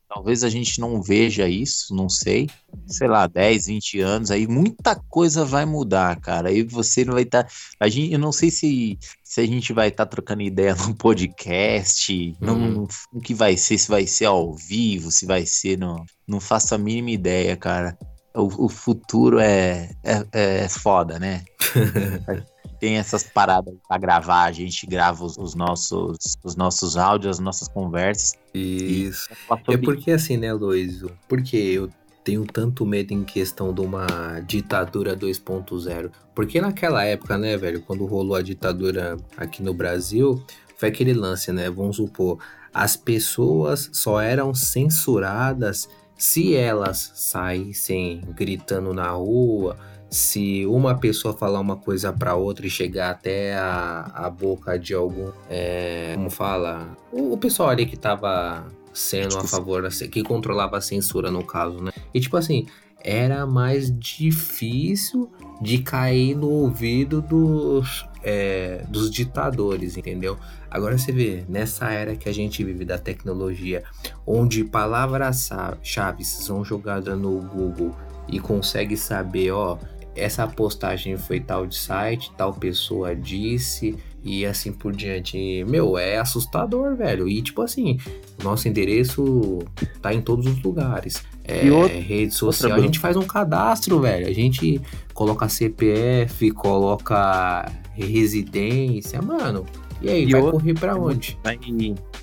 Talvez a gente não veja isso, não sei. Sei lá, 10, 20 anos, aí muita coisa vai mudar, cara. Aí você não vai estar. Tá, a gente, eu não sei se, se a gente vai estar tá trocando ideia no podcast, uhum. no, que vai ser, se vai ser ao vivo, se vai ser. No, não faço a mínima ideia, cara o, o futuro é, é, é foda, né? tem essas paradas para gravar, a gente grava os, os, nossos, os nossos áudios, as nossas conversas. Isso. É porque assim, né, Luiz? Porque eu tenho tanto medo em questão de uma ditadura 2.0. Porque naquela época, né, velho, quando rolou a ditadura aqui no Brasil, foi aquele lance, né? Vamos supor, as pessoas só eram censuradas se elas saíssem gritando na rua, se uma pessoa falar uma coisa para outra e chegar até a, a boca de algum, é, como fala, o, o, pessoal ali que tava sendo a favor, que controlava a censura no caso, né? E tipo assim, era mais difícil de cair no ouvido dos, é, dos ditadores, entendeu? Agora você vê, nessa era que a gente vive da tecnologia, onde palavras-chave são jogadas no Google e consegue saber, ó, essa postagem foi tal de site, tal pessoa disse e assim por diante. Meu, é assustador, velho. E tipo assim, nosso endereço tá em todos os lugares. É, outra, rede social, a gente faz um cadastro, velho. A gente coloca CPF, coloca residência, mano. E aí, E vai outra- correr pra onde? Vai,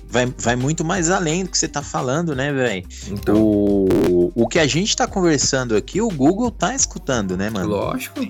vai, vai muito mais além do que você tá falando, né, velho? Então, O, o que a gente tá conversando aqui, o Google tá escutando, né, mano? lógico.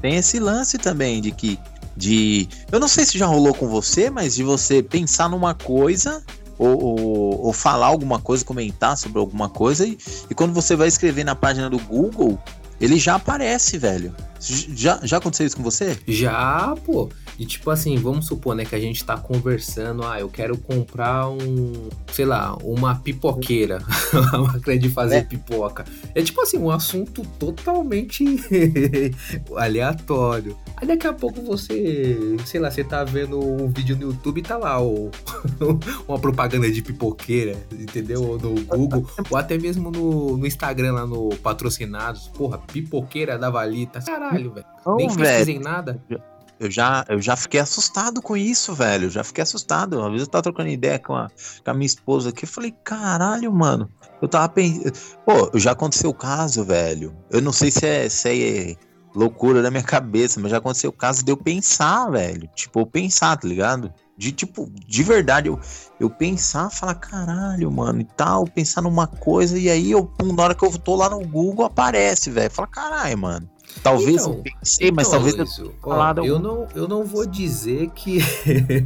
Tem esse lance também de que. De. Eu não sei se já rolou com você, mas de você pensar numa coisa. Ou, ou, ou falar alguma coisa, comentar sobre alguma coisa, e, e quando você vai escrever na página do Google, ele já aparece, velho. Já, já aconteceu isso com você? Já, pô. E tipo assim, vamos supor, né, que a gente tá conversando, ah, eu quero comprar um, sei lá, uma pipoqueira, uma máquina de fazer É. pipoca. É tipo assim, um assunto totalmente aleatório. Aí daqui a pouco você, sei lá, você tá vendo um vídeo no YouTube e tá lá o, uma propaganda de pipoqueira, entendeu? Ou no Google, ou até mesmo no, no Instagram lá no patrocinados. Porra, pipoqueira da Valita. Caralho, velho. Nem Não, pesquisei nada. Eu já, eu já fiquei assustado com isso, velho. Já fiquei assustado. Uma vez eu tava trocando ideia com a, com a minha esposa aqui. Eu falei, caralho, mano. Eu tava pensando. Pô, já aconteceu o caso, velho. Eu não sei se é, se é loucura da minha cabeça, mas já aconteceu o caso de eu pensar, velho. Tipo, eu pensar, tá ligado? De tipo, de verdade, eu, eu pensar, falar, caralho, mano, e tal, pensar numa coisa, e aí eu, na hora que eu tô lá no Google, aparece, velho. Fala, caralho, mano. Talvez Então, eu pensei, mas Então, talvez eu Luísio, ó, eu, não, eu não vou dizer que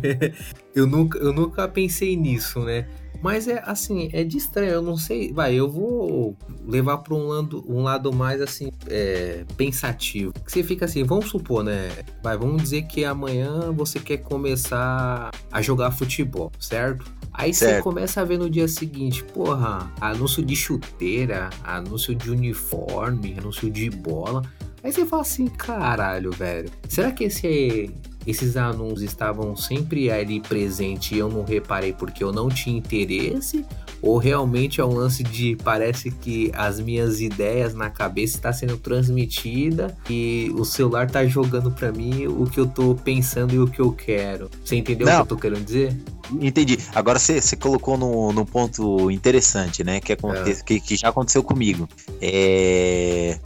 eu, nunca, eu nunca pensei nisso, né? Mas é assim, é de estranho, eu não sei. Vai, eu vou levar para um lado, um lado mais assim, é, pensativo. Que você fica assim, vamos supor, né? Vai, vamos dizer que amanhã você quer começar a jogar futebol, certo? Aí você Certo. começa a ver no dia seguinte, porra, anúncio de chuteira, anúncio de uniforme, anúncio de bola. Aí você fala assim, caralho, velho. Será que esse, esses anúncios estavam sempre ali presente e eu não reparei porque eu não tinha interesse? Ou realmente é um lance de parece que as minhas ideias na cabeça está sendo transmitida e o celular tá jogando pra mim o que eu tô pensando e o que eu quero. Você entendeu o Não. que eu tô querendo dizer? Entendi. Agora você colocou no, no ponto interessante, né? Que, aconte, que, que já aconteceu comigo. É,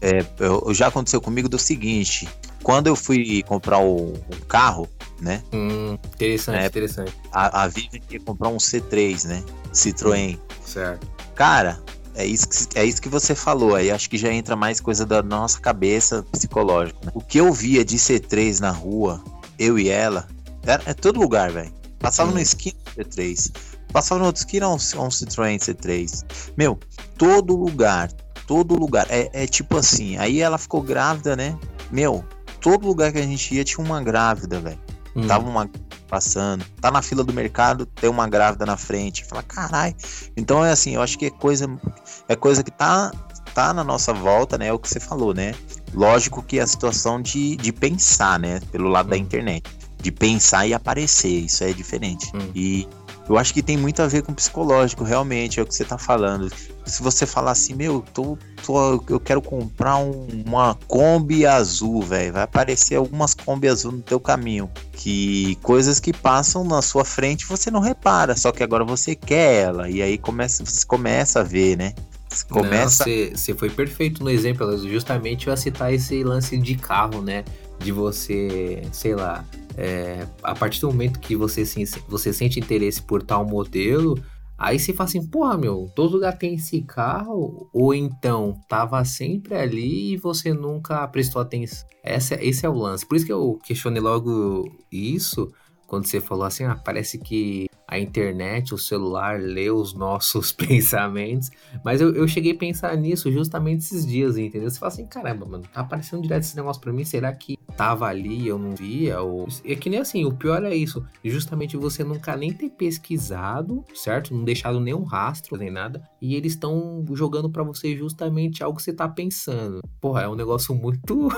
é, eu- já aconteceu comigo do seguinte: quando eu fui comprar o, um carro, né? Hum, interessante, É. interessante. A, a Vivian ia comprar um C3, né? Citroën. Certo. Cara, é isso, que, é isso que você falou. Aí acho que já entra mais coisa da nossa cabeça psicológica. né? O que eu via de C3 na rua, eu e ela, era, é todo lugar, velho. Passava Hum. esquina um C3. Passava na outra esquina um, um Citroën C3. Meu, todo lugar, todo lugar. É, é tipo assim, aí ela ficou grávida, né? Meu, todo lugar que a gente ia tinha uma grávida, velho. Hum. Tava uma passando, tá na fila do mercado, tem uma grávida na frente. Fala, caralho. Então é assim, eu acho que é coisa, é coisa que tá, tá na nossa volta, né? É o que você falou, né? Lógico que é a situação de, de pensar, né? Pelo lado da Hum. internet. De pensar e aparecer, isso é diferente. Hum. E eu acho que tem muito a ver com psicológico, realmente, é o que você tá falando. Se você falar assim, meu, tô, tô, eu quero comprar um- uma Kombi azul, velho, vai aparecer algumas Kombi azul no teu caminho. Que coisas que passam na sua frente você não repara, só que agora você quer ela. E aí começa, você começa a ver, né? Você começa. Você foi perfeito no exemplo, justamente eu ia citar esse lance de carro, né? De você, sei lá, é, a partir do momento que você, você sente interesse por tal modelo, aí você fala assim, porra, meu, todo lugar tem esse carro, ou então tava sempre ali e você nunca prestou atenção. Essa, esse é o lance. Por isso que eu questionei logo isso, quando você falou assim, ah, parece que a internet, o celular lê os nossos pensamentos. Mas eu, eu cheguei a pensar nisso justamente esses dias, entendeu? Você fala assim, caramba, mano, tá aparecendo direto esse negócio pra mim, será que tava ali eu não via? Ou... É que nem assim, o pior é isso, justamente você nunca nem ter pesquisado, certo? Não deixado nenhum rastro, nem nada, e eles estão jogando pra você justamente algo que você tá pensando. Porra, é um negócio muito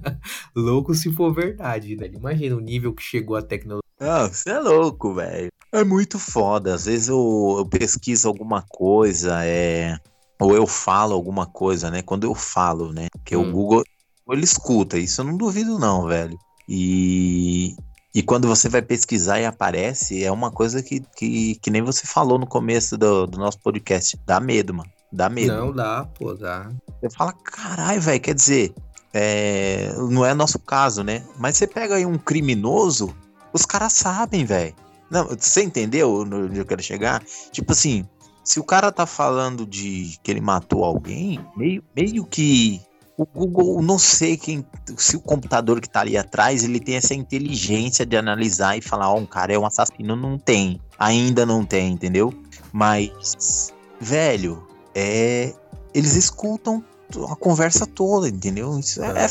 louco se for verdade, né? Imagina o nível que chegou a tecnologia. Não, você é louco, velho. É muito foda. Às vezes eu, eu pesquiso alguma coisa, é. Ou eu falo alguma coisa, né? Quando eu falo, né? Que o Hum. Google ele escuta, isso eu não duvido, não, velho. E, e quando você vai pesquisar e aparece, é uma coisa que, que, que nem você falou no começo do, do nosso podcast. Dá medo, mano. Dá medo. Não dá, pô, dá. Você fala, caralho, velho, quer dizer, é, não é nosso caso, né? Mas você pega aí um criminoso, Os caras sabem, velho. Não, você entendeu onde eu quero chegar? Tipo assim, se o cara tá falando de que ele matou alguém, meio, meio que o Google, não sei quem, se o computador que tá ali atrás, ele tem essa inteligência de analisar e falar, ó, oh, um cara é um assassino, não tem. Ainda não tem, entendeu? Mas, velho, é. Eles escutam a conversa toda, entendeu? Isso é, é,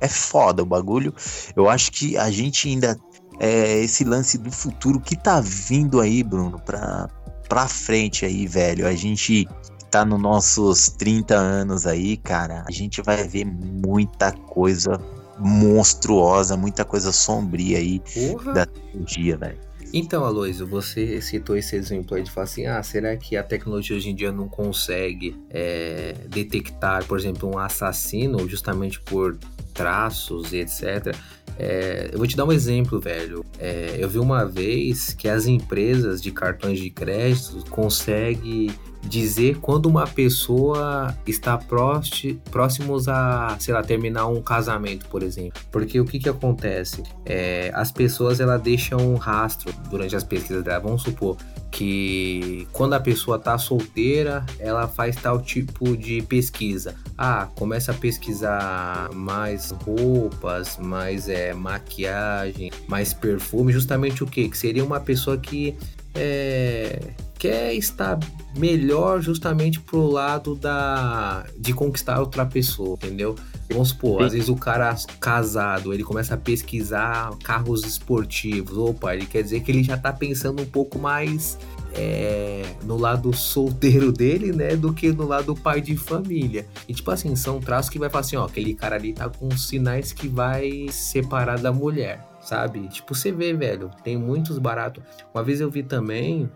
é foda o bagulho. Eu acho que a gente ainda. É, esse lance do futuro que tá vindo aí, Bruno, pra, pra frente aí, velho. A gente tá nos nossos 30 anos aí, cara, a gente vai ver muita coisa monstruosa, muita coisa sombria aí Porra. da tecnologia, velho. Então, Aloysio, você citou esse exemplo aí de falar assim: ah, será que a tecnologia hoje em dia não consegue é, detectar, por exemplo, um assassino justamente por traços e etc. É, eu vou te dar um exemplo, velho. É, eu vi uma vez que as empresas de cartões de crédito conseguem dizer quando uma pessoa está próximos a, sei lá, terminar um casamento, por exemplo. Porque o que que acontece? É, as pessoas, ela deixam um rastro durante as pesquisas dela. Vamos supor que quando a pessoa está solteira, ela faz tal tipo de pesquisa. Ah, começa a pesquisar mais roupas, mais é, maquiagem, mais perfume, justamente o que? Que seria uma pessoa que é, quer estar melhor justamente pro lado da de conquistar outra pessoa, entendeu? Vamos supor, Sim. às vezes o cara casado, ele começa a pesquisar carros esportivos. Opa, ele quer dizer que ele já tá pensando um pouco mais é, no lado solteiro dele, né, do que no lado pai de família. E tipo assim, são traços que vai falar assim, ó, aquele cara ali tá com sinais que vai separar da mulher, sabe? Tipo, você vê, velho, tem muitos baratos. Uma vez eu vi também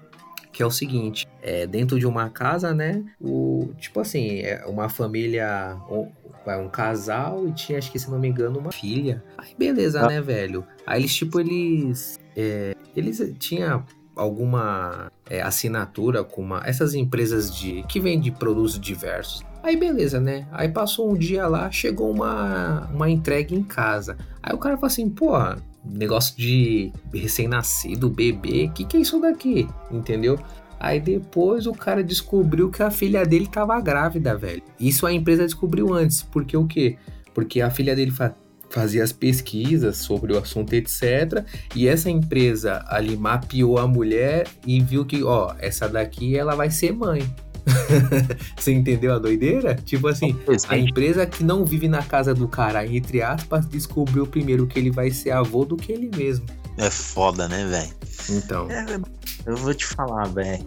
que é o seguinte, é, dentro de uma casa, né, o, tipo assim, é uma família, um, um casal e tinha, acho que se não me engano, uma filha. Aí beleza, ah. né, velho? Aí eles, tipo, eles, é, eles tinha alguma é, assinatura com uma, essas empresas de que vendem produtos diversos. Aí beleza, né? Aí passou um dia lá, chegou uma, uma entrega em casa. Aí o cara falou assim, pô, negócio de recém-nascido, bebê, que que é isso daqui? Entendeu? Aí depois o cara descobriu que a filha dele tava grávida, velho. Isso a empresa descobriu antes, porque o quê? Porque a filha dele fa fazia as pesquisas sobre o assunto, etc. E essa empresa ali mapeou a mulher e viu que, ó, essa daqui ela vai ser mãe. Você entendeu a doideira? Tipo assim, a empresa que não vive na casa do cara, entre aspas, descobriu primeiro que ele vai ser avô do que ele mesmo. É foda, né, velho? Então. É, eu vou te falar, velho.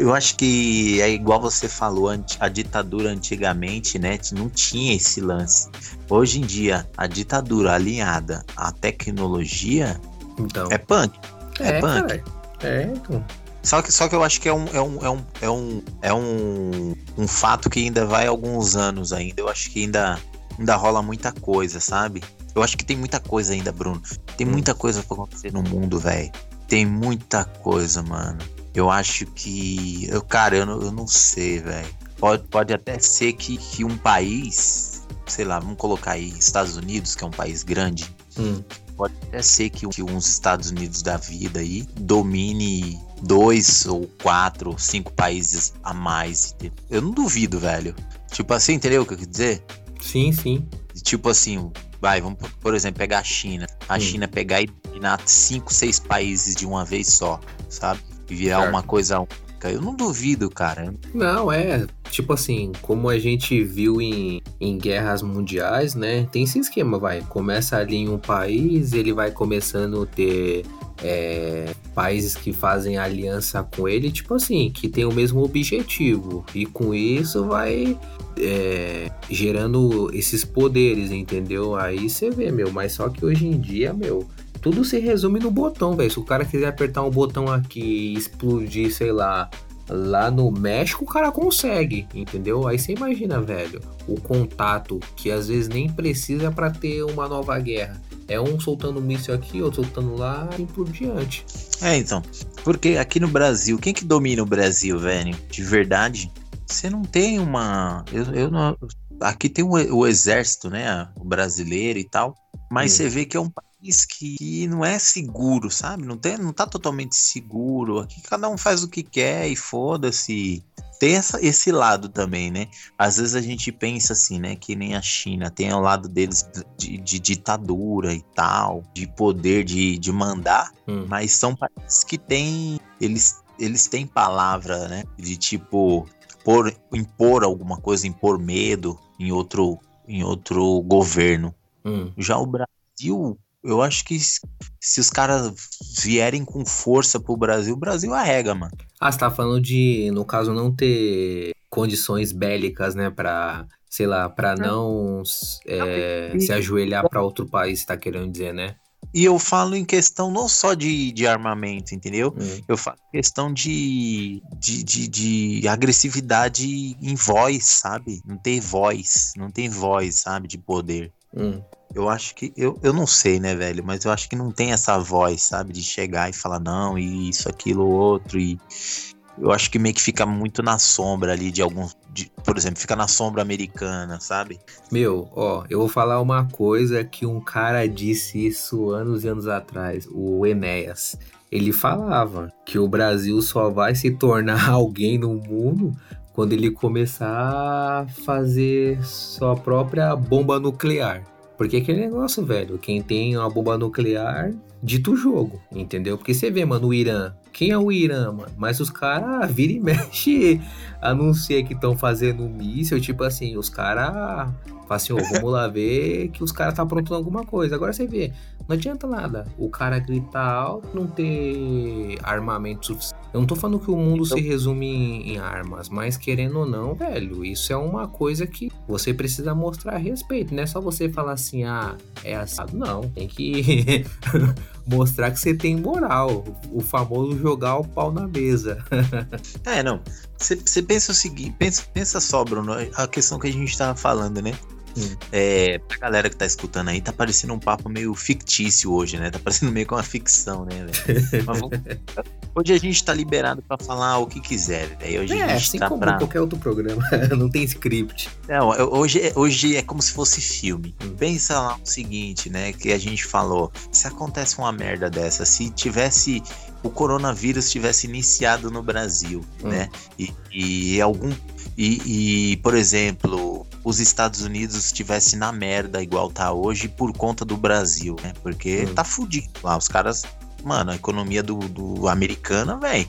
Eu acho que é igual você falou, a ditadura antigamente, né, não tinha esse lance. Hoje em dia, a ditadura alinhada à tecnologia então. é punk. É, é punk. Cara. É, então. Só que, só que eu acho que é um, é um, é um, é um, é um, um fato que ainda vai alguns anos ainda. Eu acho que ainda, ainda rola muita coisa, sabe? Eu acho que tem muita coisa ainda, Bruno. Tem hum. muita coisa pra acontecer no mundo, velho. Tem muita coisa, mano. Eu acho que. Eu, cara, eu não, eu não sei, velho. Pode, pode até ser que, que um país, sei lá, vamos colocar aí Estados Unidos, que é um país grande. Hum. Pode até ser que, que uns Estados Unidos da vida aí domine dois ou quatro, cinco países a mais. Eu não duvido, velho. Tipo assim, entendeu o que eu quis dizer? Sim, sim. Tipo assim, vai, vamos por exemplo pegar a China. A hum. China pegar e dominar cinco, seis países de uma vez só, sabe? E virar uma coisa eu não duvido, cara. Não, é. Tipo assim, como a gente viu em, em guerras mundiais, né? Tem esse esquema, vai. Começa ali em um país, ele vai começando a ter é, países que fazem aliança com ele, tipo assim, que tem o mesmo objetivo. E com isso vai é, gerando esses poderes, entendeu? Aí você vê, meu, mas só que hoje em dia, meu, tudo se resume no botão, velho. Se o cara quiser apertar um botão aqui e explodir, sei lá, lá no México, o cara consegue, entendeu? Aí você imagina, velho, o contato que às vezes nem precisa para ter uma nova guerra. É um soltando um míssil aqui, outro soltando lá e por diante. É, então. Porque aqui no Brasil, quem que domina o Brasil, velho? De verdade? Você não tem uma. Eu, eu não... Aqui tem o, o exército, né? O brasileiro e tal. Mas você vê que é um país que não é seguro, sabe? Não, tem, não tá totalmente seguro. Aqui cada um faz o que quer e foda-se. Tem essa, esse lado também, né? Às vezes a gente pensa assim, né? Que nem a China tem o lado deles de, de ditadura e tal, de poder de, de mandar, hum. mas são países que têm. Eles, eles têm palavra, né? De tipo. Por, impor alguma coisa, impor medo em outro, em outro governo. Hum. Já o Brasil, eu acho que se os caras vierem com força pro Brasil, o Brasil arrega, mano. Ah, você tá falando de, no caso, não ter condições bélicas, né, pra, sei lá, pra não é, se ajoelhar para outro país, você tá querendo dizer, né? E eu falo em questão não só de, de armamento, entendeu? Hum. Eu falo em questão de, de, de, de, agressividade em voz, sabe? Não tem voz, não tem voz, sabe? De poder. Hum. Eu acho que. Eu, eu não sei, né, velho? Mas eu acho que não tem essa voz, sabe? De chegar e falar, não, e isso, aquilo, outro. E eu acho que meio que fica muito na sombra ali de algum. De, por exemplo, fica na sombra americana, sabe? Meu, ó, eu vou falar uma coisa que um cara disse isso anos e anos atrás, o Enéas. Ele falava que o Brasil só vai se tornar alguém no mundo quando ele começar a fazer sua própria bomba nuclear. Porque aquele negócio, velho, quem tem uma bomba nuclear dita o jogo, entendeu? Porque você vê, mano, o Irã. Quem é o Irã, mano? Mas os caras vira e mexe, anuncia que estão fazendo um míssil, tipo assim, os caras Fala assim, oh, vamos lá ver que os caras tá aprontando alguma coisa. Agora você vê, não adianta nada o cara gritar alto não ter armamento suficiente. Eu não tô falando que o mundo então... se resume em, em, armas, mas querendo ou não, velho, isso é uma coisa que você precisa mostrar respeito. Não é só você falar assim, ah, é assim. Não, tem que mostrar que você tem moral. O famoso jogar o pau na mesa. é, não. Você pensa o seguinte, pensa, pensa só, Bruno, a questão que a gente tava falando, né? É, pra galera que tá escutando aí, tá parecendo um papo meio fictício hoje, né? Tá parecendo meio com uma ficção, né, hoje a gente tá liberado para falar o que quiser? Hoje é, a gente assim tá como pra... qualquer outro programa, não tem script. Não, hoje, hoje é como se fosse filme. Hum. Pensa lá o seguinte, né, que a gente falou, se acontece uma merda dessa, se tivesse o coronavírus tivesse iniciado no Brasil, hum. né? E, e algum e, e, por exemplo, os Estados Unidos estivesse na merda igual tá hoje por conta do Brasil, né? Porque hum. tá fudido lá. Os caras, mano, a economia do, do americana, velho,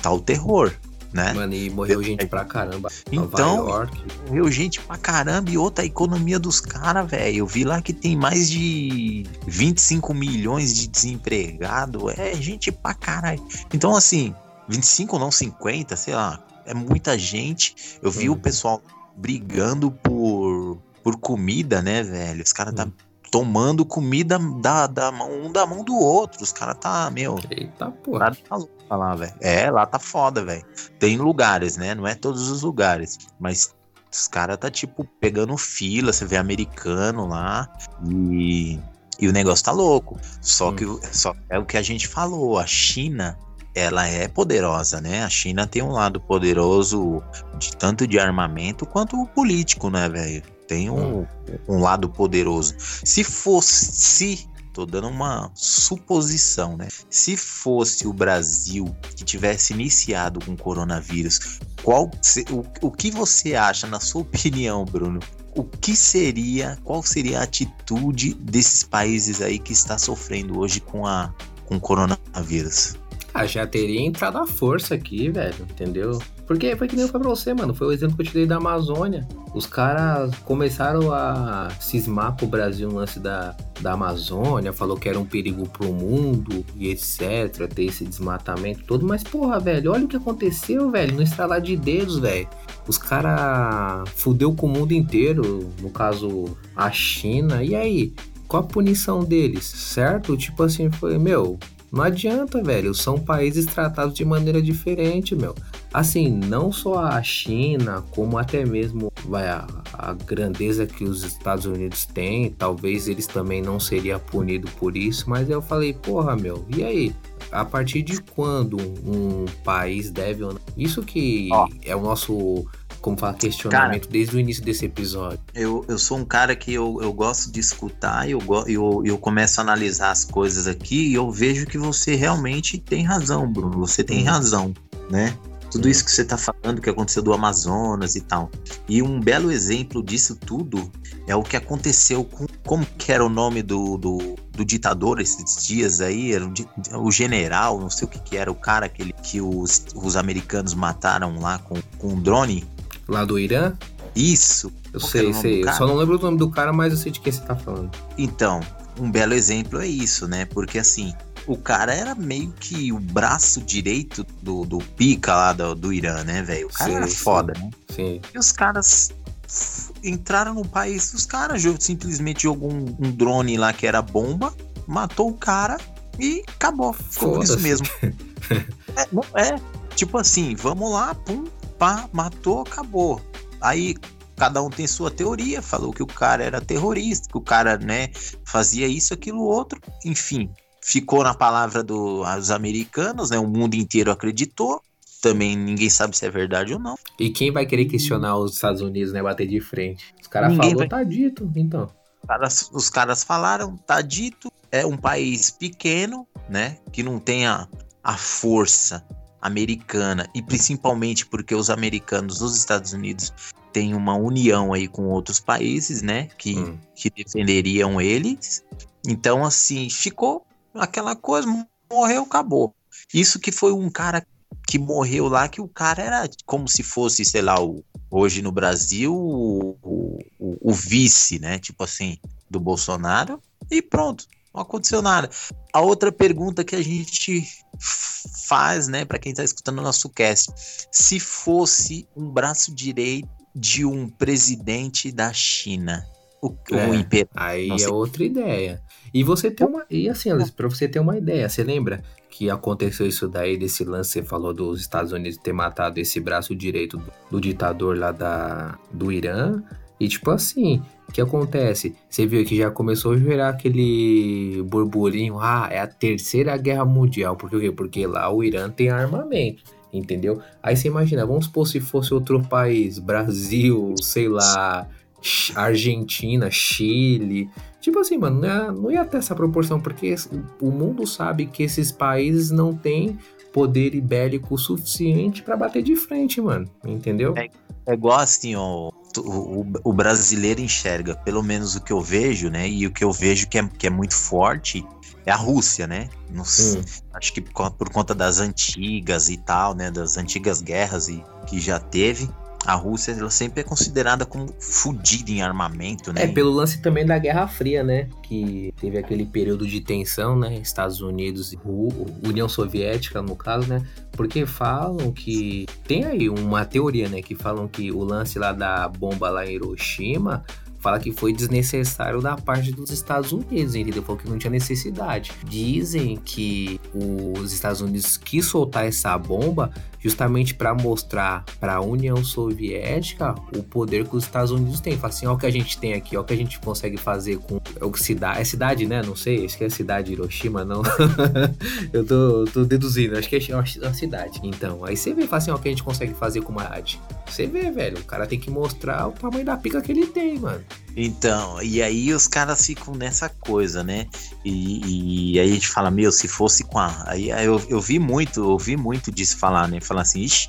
tá o terror. Né? Mano, e morreu gente pra caramba. Então, morreu gente pra caramba e outra economia dos caras, velho. Eu vi lá que tem mais de 25 milhões de desempregados. É gente pra caralho. Então, assim, 25 não 50, sei lá. É muita gente. Eu vi hum. o pessoal brigando por, por comida, né, velho? Os caras tá hum. Tomando comida da, da mão um da mão do outro. Os caras tá, meu. Eita, porra. Tá louco lá, velho. É, lá tá foda, velho. Tem lugares, né? Não é todos os lugares. Mas os caras tá, tipo, pegando fila. Você vê americano lá. E. E o negócio tá louco. Só hum. que só é o que a gente falou. A China ela é poderosa, né? A China tem um lado poderoso de tanto de armamento quanto político, né, velho? Tem um, um lado poderoso. Se fosse, tô dando uma suposição, né? Se fosse o Brasil que tivesse iniciado com o coronavírus, qual o, o que você acha, na sua opinião, Bruno? O que seria, qual seria a atitude desses países aí que está sofrendo hoje com a com o coronavírus? Ah, já teria entrado a força aqui, velho, entendeu? Porque foi que nem eu falei pra você, mano. Foi o exemplo que eu te dei da Amazônia. Os caras começaram a cismar pro Brasil o lance da, da Amazônia, falou que era um perigo pro mundo e etc. Ter esse desmatamento todo. Mas, porra, velho, olha o que aconteceu, velho. No estralar de dedos, velho. Os caras fudeu com o mundo inteiro. No caso, a China. E aí? Qual a punição deles? Certo? Tipo assim, foi, meu, não adianta, velho. São países tratados de maneira diferente, meu. Assim, não só a China, como até mesmo vai, a, a grandeza que os Estados Unidos têm, talvez eles também não seriam punidos por isso, mas eu falei, porra, meu, e aí? A partir de quando um país deve ou não? Isso que oh. é o nosso como fala, questionamento cara, desde o início desse episódio. Eu, eu sou um cara que eu, eu gosto de escutar, eu, eu, eu começo a analisar as coisas aqui e eu vejo que você realmente tem razão, Bruno. Você tem hum. razão, né? Tudo isso que você está falando que aconteceu do Amazonas e tal. E um belo exemplo disso tudo é o que aconteceu com. Como que era o nome do, do, do ditador esses dias aí? Era o, o, general, não sei o que, que era, o cara aquele que os, os americanos mataram lá com, com um drone. Lá do Irã? Isso. Eu Qual sei, sei. Eu só não lembro o nome do cara, mas eu sei de quem você tá falando. Então, um belo exemplo é isso, né? Porque assim, o cara era meio que o braço direito do, do pica lá do, do Irã, né, velho? O cara sim, era foda, sim. né? Sim. E os caras entraram no país, os caras simplesmente jogou um, um, drone lá que era bomba, matou o cara e acabou. Ficou por isso mesmo. é, não, é, tipo assim, vamos lá, pum, pá, matou, acabou. Aí cada um tem sua teoria, falou que o cara era terrorista, que o cara, né, fazia isso, aquilo, outro, enfim ficou na palavra dos americanos, né? O mundo inteiro acreditou. Também ninguém sabe se é verdade ou não. E quem vai querer questionar os Estados Unidos, né? Bater de frente. Os caras falaram, vai... tá dito, então. Caras, os caras falaram, tá dito. É um país pequeno, né? Que não tem a, a força americana e principalmente porque os americanos os Estados Unidos têm uma união aí com outros países, né, que, hum. que defenderiam eles. Então, assim, ficou aquela coisa, morreu, acabou. Isso que foi um cara que morreu lá, que o cara era como se fosse, sei lá, o, hoje no Brasil, o, o, o, vice, né? Tipo assim, do Bolsonaro, e pronto, não aconteceu nada. A outra pergunta que a gente faz, né, para quem tá escutando o nosso cast, se fosse um braço direito de um presidente da China, o, é, o imperador. Aí é outra ideia. E você tem uma. E assim, pra você ter uma ideia, você lembra que aconteceu isso daí, desse lance, você falou dos Estados Unidos ter matado esse braço direito do, do ditador lá da, do Irã? E tipo assim, o que acontece? Você viu que já começou a gerar aquele burburinho, ah, é a terceira guerra mundial. Por quê? Porque lá o Irã tem armamento, entendeu? Aí você imagina, vamos supor se fosse outro país, Brasil, sei lá, Argentina, Chile. Tipo assim, mano, não ia, não ia ter essa proporção, porque o mundo sabe que esses países não têm poder ibérico suficiente para bater de frente, mano. Entendeu? É, é igual assim, ó, o, o, brasileiro enxerga, pelo menos o que eu vejo, né? E o que eu vejo que é, que é muito forte é a Rússia, né? Não, hum. Acho que por, por, conta das antigas e tal, né? Das antigas guerras e, que já teve a Rússia ela sempre é considerada como fodida em armamento, né? É, pelo lance também da Guerra Fria, né? Que teve aquele período de tensão, né? Estados Unidos e União Soviética, no caso, né? Porque falam que. Tem aí uma teoria, né? Que falam que o lance lá da bomba lá em Hiroshima fala que foi desnecessário da parte dos Estados Unidos, entendeu? Falou que não tinha necessidade. Dizem que os Estados Unidos quis soltar essa bomba justamente para mostrar para a União Soviética o poder que os Estados Unidos têm. Fala assim, ó o que a gente tem aqui, ó o que a gente consegue fazer com cidade, é cidade, né? Não sei, acho que é cidade Hiroshima, não. eu tô, tô, deduzindo, acho que é uma cidade. Então, aí você vê, fala assim, ó o que a gente consegue fazer com uma arte. Você vê, velho, o cara tem que mostrar o tamanho da pica que ele tem, mano. Então, e aí os caras ficam nessa coisa, né? E, e aí a gente fala, meu, se fosse com a. Aí eu, eu vi muito, eu vi muito disso falar, né? Falar assim, ixi,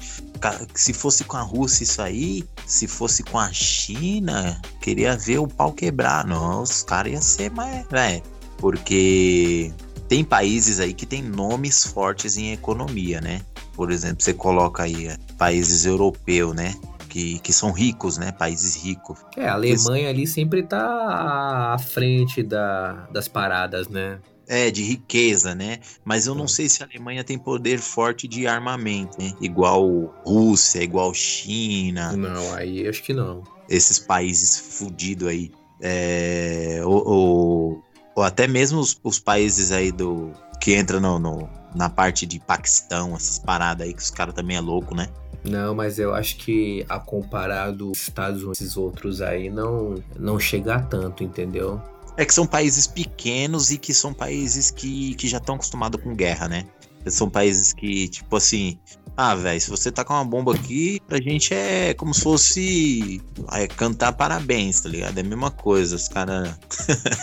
se fosse com a Rússia isso aí, se fosse com a China, queria ver o pau quebrar. Não, os caras iam ser mais. Né? Porque tem países aí que tem nomes fortes em economia, né? Por exemplo, você coloca aí países europeus, né? Que, que são ricos, né? Países ricos. É, a Alemanha ali sempre tá à frente da, das paradas, né? É, de riqueza, né? Mas eu não sei se a Alemanha tem poder forte de armamento, né? Igual Rússia, igual China. Não, aí acho que não. Esses países fudidos aí. É, ou, ou, ou, até mesmo os, os, países aí do. que entram no, no, na parte de Paquistão, essas paradas aí, que os caras também é louco, né? Não, mas eu acho que a comparado os Estados Unidos esses outros aí não não chega tanto, entendeu? É que são países pequenos e que são países que, que já estão acostumados com guerra, né? São países que, tipo assim, Ah, velho, se você tá com uma bomba aqui, pra gente é como se fosse é, cantar parabéns, tá ligado? É a mesma coisa, os caras.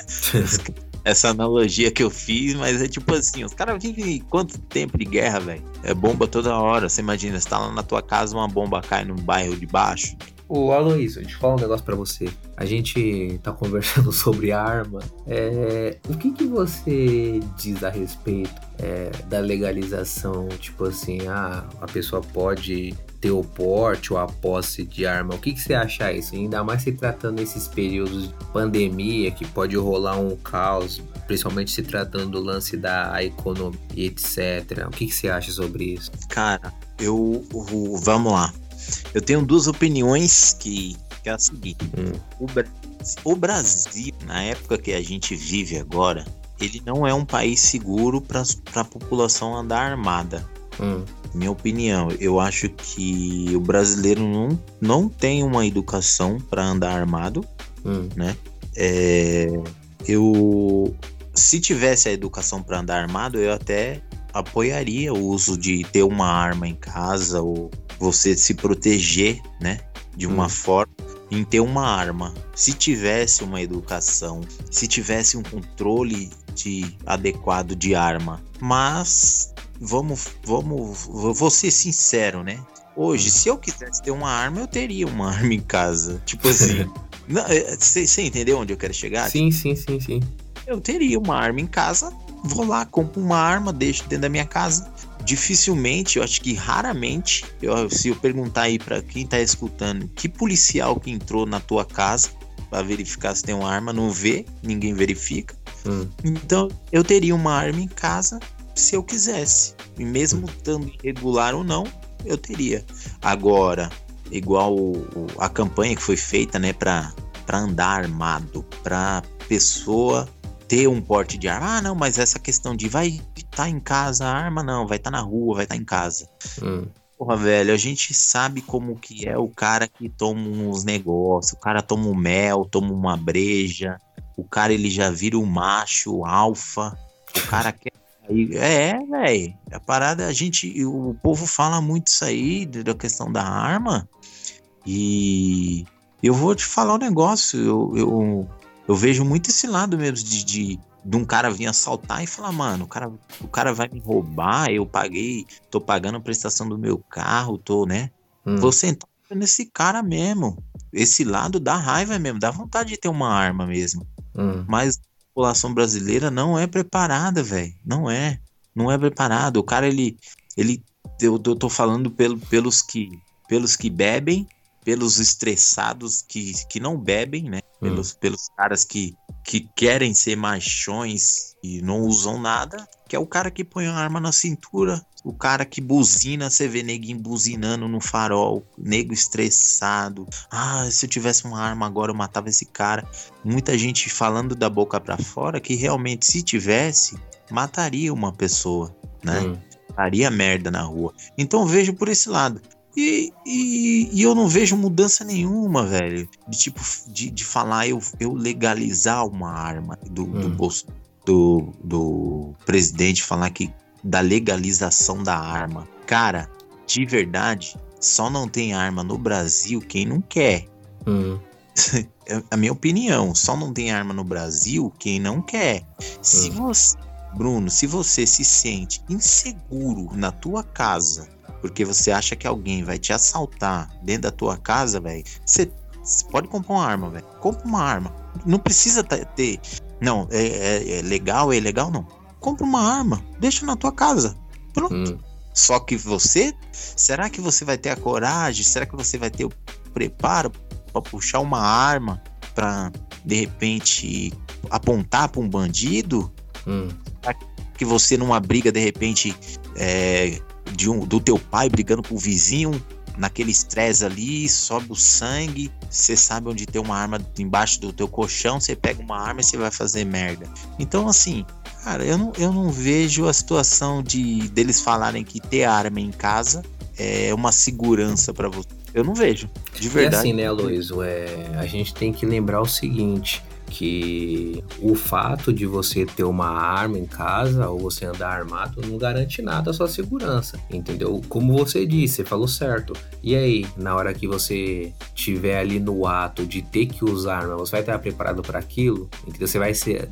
Essa analogia que eu fiz, mas é tipo assim: os caras vivem quanto tempo de guerra, velho? É bomba toda hora. Você imagina, você tá lá na tua casa, uma bomba cai no bairro de baixo. Ô, Aloysio, deixa eu falar um negócio pra você. A gente tá conversando sobre arma. É, o que que você diz a respeito é, da legalização? Tipo assim, ah, a pessoa pode ter o porte ou a posse de arma. O que, que você acha isso? Ainda mais se tratando desses períodos de pandemia, que pode rolar um caos, principalmente se tratando do lance da economia, etc. O que, que você acha sobre isso? Cara, eu. Vamos lá. Eu tenho duas opiniões que, que é a seguinte. Hum. O, o Brasil, na época que a gente vive agora, ele não é um país seguro para a população andar armada. Hum. Minha opinião, eu acho que o brasileiro não, não tem uma educação para andar armado, hum. né? É, eu, se tivesse a educação para andar armado, eu até apoiaria o uso de ter uma arma em casa ou você se proteger, né? De uma hum. forma em ter uma arma. Se tivesse uma educação, se tivesse um controle de adequado de arma. Mas vamos, vamos, vou ser sincero, né? Hoje, hum. se eu quisesse ter uma arma, eu teria uma arma em casa. Tipo assim. Você é, entendeu onde eu quero chegar? Sim, sim, sim, sim. Eu teria uma arma em casa, vou lá, compro uma arma, deixo dentro da minha casa dificilmente, eu acho que raramente, eu, se eu perguntar aí para quem tá escutando, que policial que entrou na tua casa para verificar se tem uma arma, não vê, ninguém verifica. Hum. Então, eu teria uma arma em casa se eu quisesse. E mesmo estando irregular ou não, eu teria. Agora, igual a campanha que foi feita, né, para andar armado, para pessoa ter um porte de arma. Ah, não, mas essa questão de vai estar tá em casa a arma, não, vai estar tá na rua, vai estar tá em casa. Hum. Porra, velho, a gente sabe como que é o cara que toma uns negócios, o cara toma um mel, toma uma breja, o cara ele já vira um macho, alfa, o cara quer é, velho. A parada, a gente. O povo fala muito isso aí, da questão da arma. E eu vou te falar um negócio. Eu, eu, eu vejo muito esse lado mesmo de, de, de, um cara vir assaltar e falar, mano, o cara, o cara vai me roubar, eu paguei, tô pagando a prestação do meu carro, tô, né? Hum. Vou sentar nesse cara mesmo. Esse lado dá raiva mesmo, dá vontade de ter uma arma mesmo. Hum. Mas população brasileira não é preparada, velho. Não é. Não é preparado. O cara, ele. ele eu, eu tô falando pelo, pelos que pelos que bebem pelos estressados que, que não bebem, né? Hum. Pelos, hum. pelos caras que, que querem ser machões e não usam nada, que é o cara que põe a arma na cintura, o cara que buzina, você vê neguinho buzinando no farol, nego estressado. Ah, se eu tivesse uma arma agora eu matava esse cara. Muita gente falando da boca para fora que realmente se tivesse, mataria uma pessoa, né? Hum. Faria merda na rua. Então vejo por esse lado. E, e, e, eu não vejo mudança nenhuma, velho. De tipo, de, de falar eu, eu legalizar uma arma do, hum. do bolso do, do presidente, falar que da legalização da arma. Cara, de verdade, só não tem arma no Brasil quem não quer. Hum. É a minha opinião, só não tem arma no Brasil quem não quer. Se hum. você, Bruno, se você se sente inseguro na tua casa porque você acha que alguém vai te assaltar dentro da tua casa, velho, você pode comprar uma arma, velho. Compra uma arma. Não precisa ter. Não, é, é, é, legal, é legal, não. Compra uma arma, deixa na tua casa. Pronto. Hum. Só que você, será que você vai ter a coragem? Será que você vai ter o preparo para puxar uma arma para de repente apontar para um bandido? Hum. Que você numa briga de repente é, de um, do teu pai brigando com o vizinho, naquele estresse ali, sobe o sangue, você sabe onde tem uma arma embaixo do teu colchão, você pega uma arma e você vai fazer merda. Então, assim, cara, eu não, eu não vejo a situação de deles falarem que ter arma em casa é uma segurança para você. Eu não vejo, de verdade. E assim, né, Aloysio, é, a gente tem que lembrar o seguinte, que o fato de você ter uma arma em casa ou você andar armado não garante nada à sua segurança, entendeu? Como você disse, você falou certo. E aí, na hora que você tiver ali no ato de ter que usar arma, você vai estar preparado para aquilo? Entendeu? Você vai ser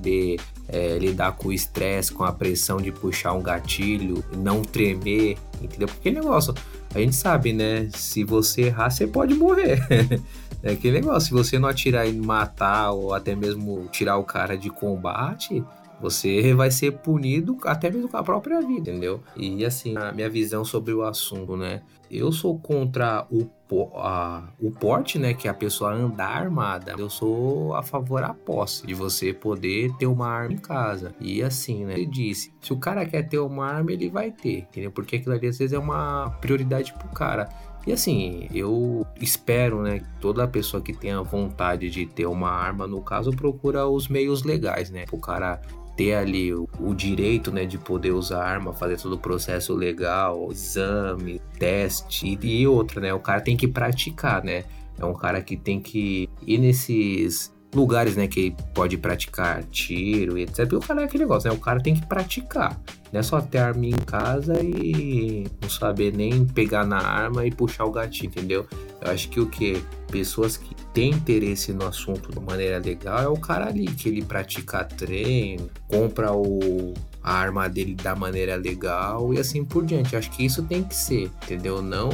é, lidar com o estresse, com a pressão de puxar um gatilho, não tremer, entendeu? Porque negócio, a gente sabe, né? Se você errar, você pode morrer. É aquele negócio, se você não atirar e matar ou até mesmo tirar o cara de combate, você vai ser punido até mesmo com a própria vida, entendeu? E assim, a minha visão sobre o assunto, né? Eu sou contra o, a, o porte, né? Que é a pessoa andar armada. Eu sou a favor da posse, de você poder ter uma arma em casa. E assim, né? Ele disse: se o cara quer ter uma arma, ele vai ter, entendeu? Porque aquilo ali às vezes é uma prioridade pro cara. E assim, eu espero, né, que toda pessoa que tenha vontade de ter uma arma, no caso, procura os meios legais, né? O cara ter ali o, o, direito, né, de poder usar arma, fazer todo o processo legal, exame, teste e outra, né? O cara tem que praticar, né? É um cara que tem que ir nesses lugares, né, que pode praticar tiro e etc. O cara é aquele negócio, né? O cara tem que praticar. Não é só ter arma em casa e não saber nem pegar na arma e puxar o gatilho, entendeu? Eu acho que o que? Pessoas que têm interesse no assunto de maneira legal é o cara ali, que ele pratica treino, compra o, a arma dele da maneira legal e assim por diante. Acho que isso tem que ser, entendeu? Não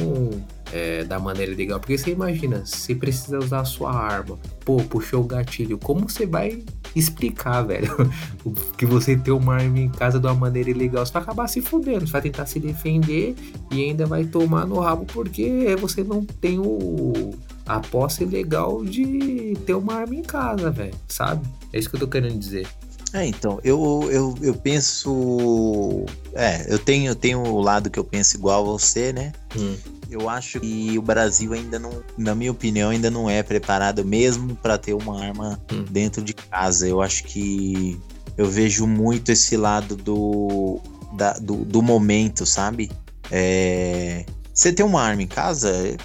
é, da maneira legal. Porque você imagina, você precisa usar a sua arma, pô, puxou o gatilho, como você vai explicar, velho, que você tem uma arma em casa de uma maneira ilegal? Você vai acabar se fudendo, você vai tentar se defender e ainda vai tomar no rabo porque você não tem o a posse legal de ter uma arma em casa, velho, sabe? É isso que eu tô querendo dizer. É, então, eu, eu, eu penso. É, eu tenho, eu tenho o lado que eu penso igual a você, né? Hum. Eu acho que o Brasil ainda não, na minha opinião, ainda não é preparado mesmo para ter uma arma hum. dentro de casa. Eu acho que eu vejo muito esse lado do, da, do, do, momento, sabe? É, você tem uma arma em casa? É,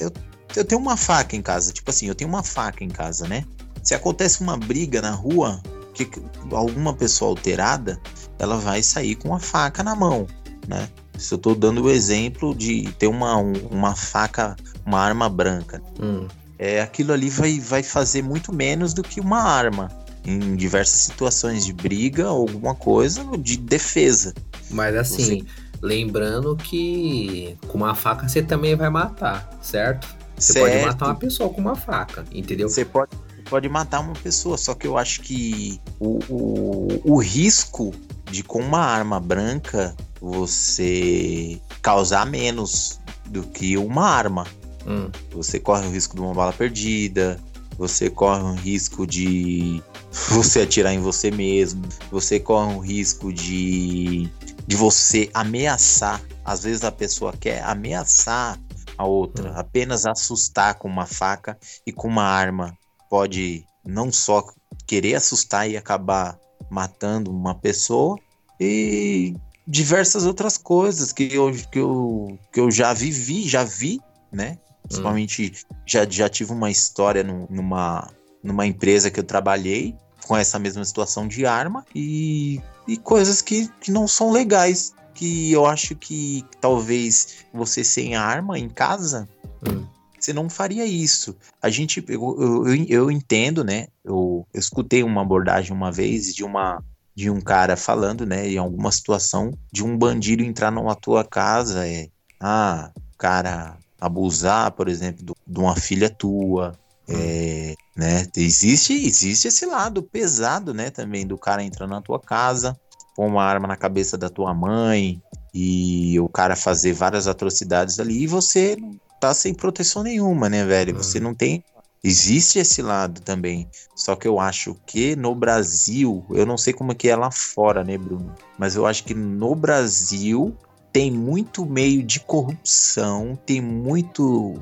eu, eu tenho uma faca em casa. Tipo assim, eu tenho uma faca em casa, né? Se acontece uma briga na rua, que alguma pessoa alterada, ela vai sair com a faca na mão, né? Se eu estou dando o exemplo de ter uma, uma faca, uma arma branca. Hum. É, aquilo ali vai, vai fazer muito menos do que uma arma em diversas situações de briga alguma coisa de defesa. Mas assim, você... lembrando que com uma faca você também vai matar, certo? Você certo. pode matar uma pessoa com uma faca, entendeu? Você pode, pode matar uma pessoa, só que eu acho que o, o, o risco de com uma arma branca você causar menos do que uma arma. Hum. Você corre o risco de uma bala perdida, você corre o risco de você atirar em você mesmo, você corre o risco de, de você ameaçar. Às vezes a pessoa quer ameaçar a outra, hum. apenas assustar com uma faca e com uma arma. Pode não só querer assustar e acabar matando uma pessoa, e diversas outras coisas que eu, que eu, que eu já vivi, já vi, né? Principalmente hum. já, já tive uma história no, numa, numa empresa que eu trabalhei com essa mesma situação de arma e, e coisas que, que não são legais. Que eu acho que talvez você sem arma em casa, hum. você não faria isso. A gente, eu, eu, eu entendo, né? Eu, eu escutei uma abordagem uma vez de uma de um cara falando, né, em alguma situação de um bandido entrar na tua casa, é, ah, cara abusar, por exemplo, do, de uma filha tua, é, né, existe, existe esse lado pesado, né, também do cara entrando na tua casa, pôr uma arma na cabeça da tua mãe e o cara fazer várias atrocidades ali e você tá sem proteção nenhuma, né, velho? Você não tem Existe esse lado também. Só que eu acho que no Brasil, eu não sei como é que é lá fora, né, Bruno? Mas eu acho que no Brasil tem muito meio de corrupção, tem muito.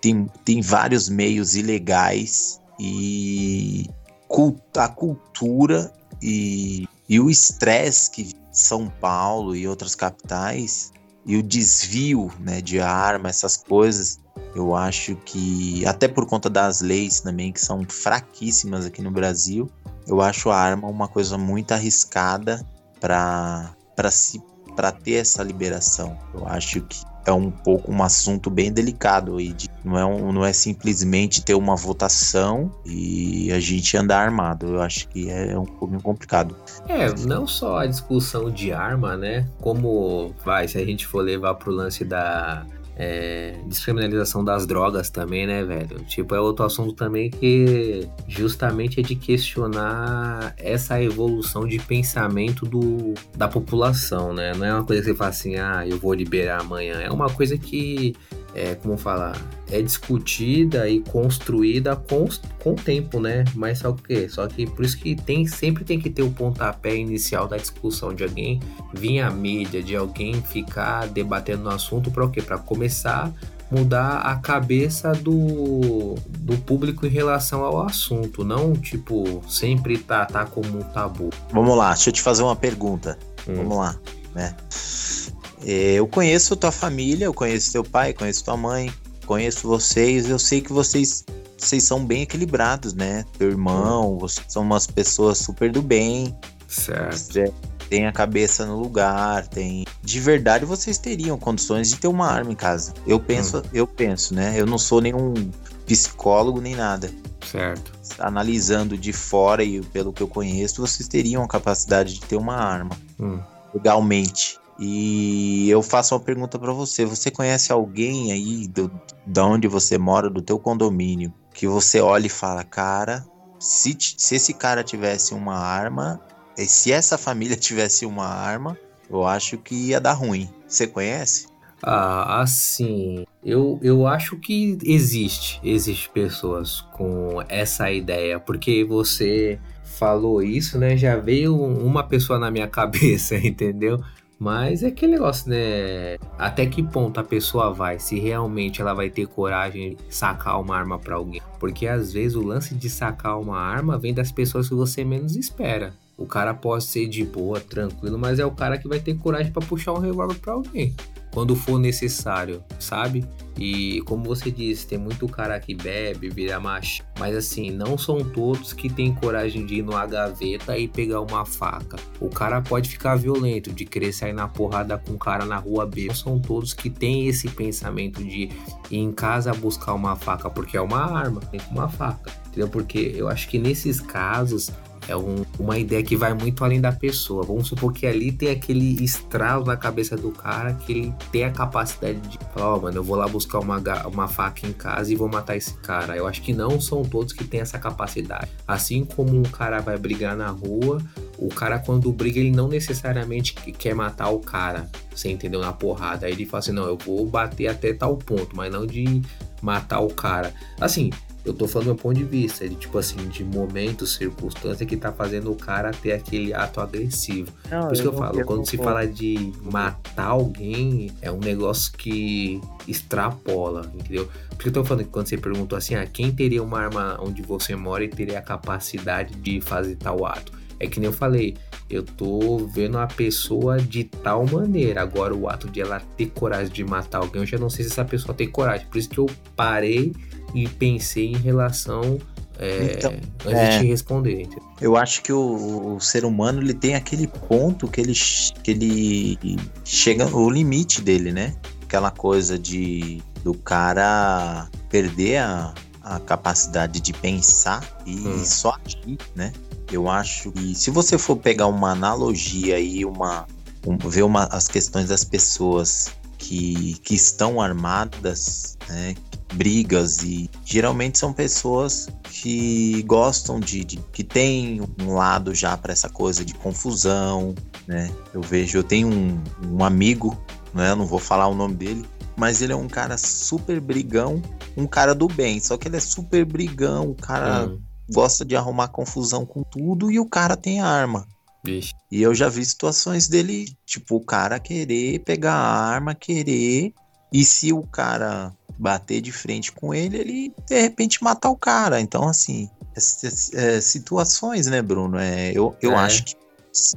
Tem, tem vários meios ilegais e a cultura e, e o estresse que São Paulo e outras capitais e o desvio né, de arma, essas coisas Eu acho que, até por conta das leis também, que são fraquíssimas aqui no Brasil, eu acho a arma uma coisa muito arriscada para para ter essa liberação. Eu acho que é um pouco um assunto bem delicado aí. De, não, é um, não é simplesmente ter uma votação e a gente andar armado. Eu acho que é um pouquinho complicado. É, não só a discussão de arma, né? Como vai, se a gente for levar pro lance da é, descriminalização das drogas também, né, velho? Tipo, é outro assunto também que justamente é de questionar essa evolução de pensamento do, da população, né? Não é uma coisa que você fala assim, ah, eu vou liberar amanhã. É uma coisa que é, como falar, é discutida e construída com, com o tempo, né? Mas só que, só que por isso que tem, sempre tem que ter o pontapé inicial da discussão de alguém vir à mídia, de alguém ficar debatendo no assunto para o quê? Para começar mudar a cabeça do, do público em relação ao assunto, não tipo sempre tá, tá como um tabu. Vamos lá, deixa eu te fazer uma pergunta. Hum. Vamos lá, né? É, eu conheço tua família, eu conheço teu pai, conheço tua mãe, conheço vocês, eu sei que vocês vocês são bem equilibrados, né? Teu irmão, vocês são umas pessoas super do bem. Certo. Tem a cabeça no lugar, tem. De verdade, vocês teriam condições de ter uma arma em casa. Eu penso, hum. eu penso, né? Eu não sou nenhum psicólogo nem nada. Certo. Analisando de fora e pelo que eu conheço, vocês teriam a capacidade de ter uma arma. Hum. Legalmente. E eu faço uma pergunta para você. Você conhece alguém aí do, da onde você mora, do teu condomínio, que você olha e fala, cara, se, se esse cara tivesse uma arma, se essa família tivesse uma arma, eu acho que ia dar ruim. Você conhece? Ah, assim, eu, eu acho que existe, existe pessoas com essa ideia, porque você falou isso, né? Já veio uma pessoa na minha cabeça, entendeu? Mas é aquele negócio, né? Até que ponto a pessoa vai? Se realmente ela vai ter coragem de sacar uma arma para alguém? Porque às vezes o lance de sacar uma arma vem das pessoas que você menos espera. O cara pode ser de boa, tranquilo, mas é o cara que vai ter coragem para puxar um revólver para alguém quando for necessário, sabe? E como você disse, tem muito cara que bebe, vira macho. Mas assim, não são todos que têm coragem de ir no gaveta e pegar uma faca. O cara pode ficar violento, de querer sair na porrada com o cara na rua B. Não são todos que têm esse pensamento de ir em casa buscar uma faca, porque é uma arma, tem uma faca. Entendeu? Porque eu acho que nesses casos é um, uma ideia que vai muito além da pessoa. Vamos supor que ali tem aquele estralo na cabeça do cara que ele tem a capacidade de falar, ó, oh, mano, eu vou lá buscar uma, uma faca em casa e vou matar esse cara. Eu acho que não são todos que têm essa capacidade. Assim como um cara vai brigar na rua, o cara quando briga ele não necessariamente quer matar o cara, você entendeu? Na porrada. Aí ele fala assim, não, eu vou bater até tal ponto, mas não de matar o cara. Assim, eu tô falando do meu ponto de vista, de tipo assim, de momento, circunstância que tá fazendo o cara ter aquele ato agressivo. Não, Por isso que eu, eu falo, eu quando se fala de matar alguém, é um negócio que extrapola, entendeu? Porque eu tô falando que quando você perguntou assim, ah, quem teria uma arma onde você mora e teria a capacidade de fazer tal ato? É que nem eu falei, eu tô vendo a pessoa de tal maneira. Agora, o ato de ela ter coragem de matar alguém, eu já não sei se essa pessoa tem coragem. Por isso que eu parei e pensei em relação é, então, antes é, de responder. Entendeu? Eu acho que o, o, ser humano ele tem aquele ponto que ele, que ele chega o limite dele, né? Aquela coisa de do cara perder a, a capacidade de pensar e hum. só agir, né? Eu acho que se você for pegar uma analogia e uma um, ver uma, as questões das pessoas que, que estão armadas, né, brigas e geralmente são pessoas que gostam de, de que tem um lado já para essa coisa de confusão, né? Eu vejo, eu tenho um, um amigo, né? Não vou falar o nome dele, mas ele é um cara super brigão, um cara do bem, só que ele é super brigão, o cara hum. gosta de arrumar confusão com tudo e o cara tem arma. Vixe. E eu já vi situações dele, tipo, o cara querer pegar a arma, querer, e se o cara bater de frente com ele, ele de repente matar o cara. Então, assim, é, é, situações, né, Bruno? É, eu eu é. acho que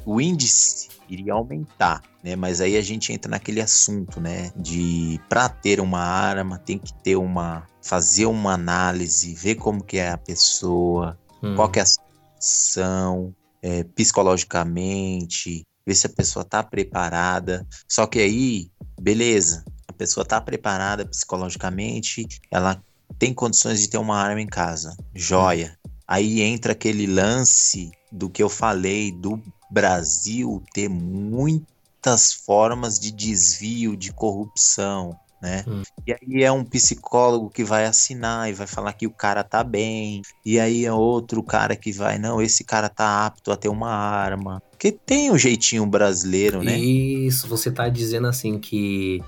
o índice iria aumentar, né? Mas aí a gente entra naquele assunto, né? De para ter uma arma tem que ter uma fazer uma análise, ver como que é a pessoa, hum. qual que é a situação, é, psicologicamente, ver se a pessoa tá preparada. Só que aí, beleza, pessoa tá preparada psicologicamente, ela tem condições de ter uma arma em casa, joia. Aí entra aquele lance do que eu falei do Brasil ter muitas formas de desvio, de corrupção, né? Hum. E aí é um psicólogo que vai assinar e vai falar que o cara tá bem. E aí é outro cara que vai, não, esse cara tá apto a ter uma arma. Porque tem o um jeitinho brasileiro, né? Isso, você tá dizendo assim que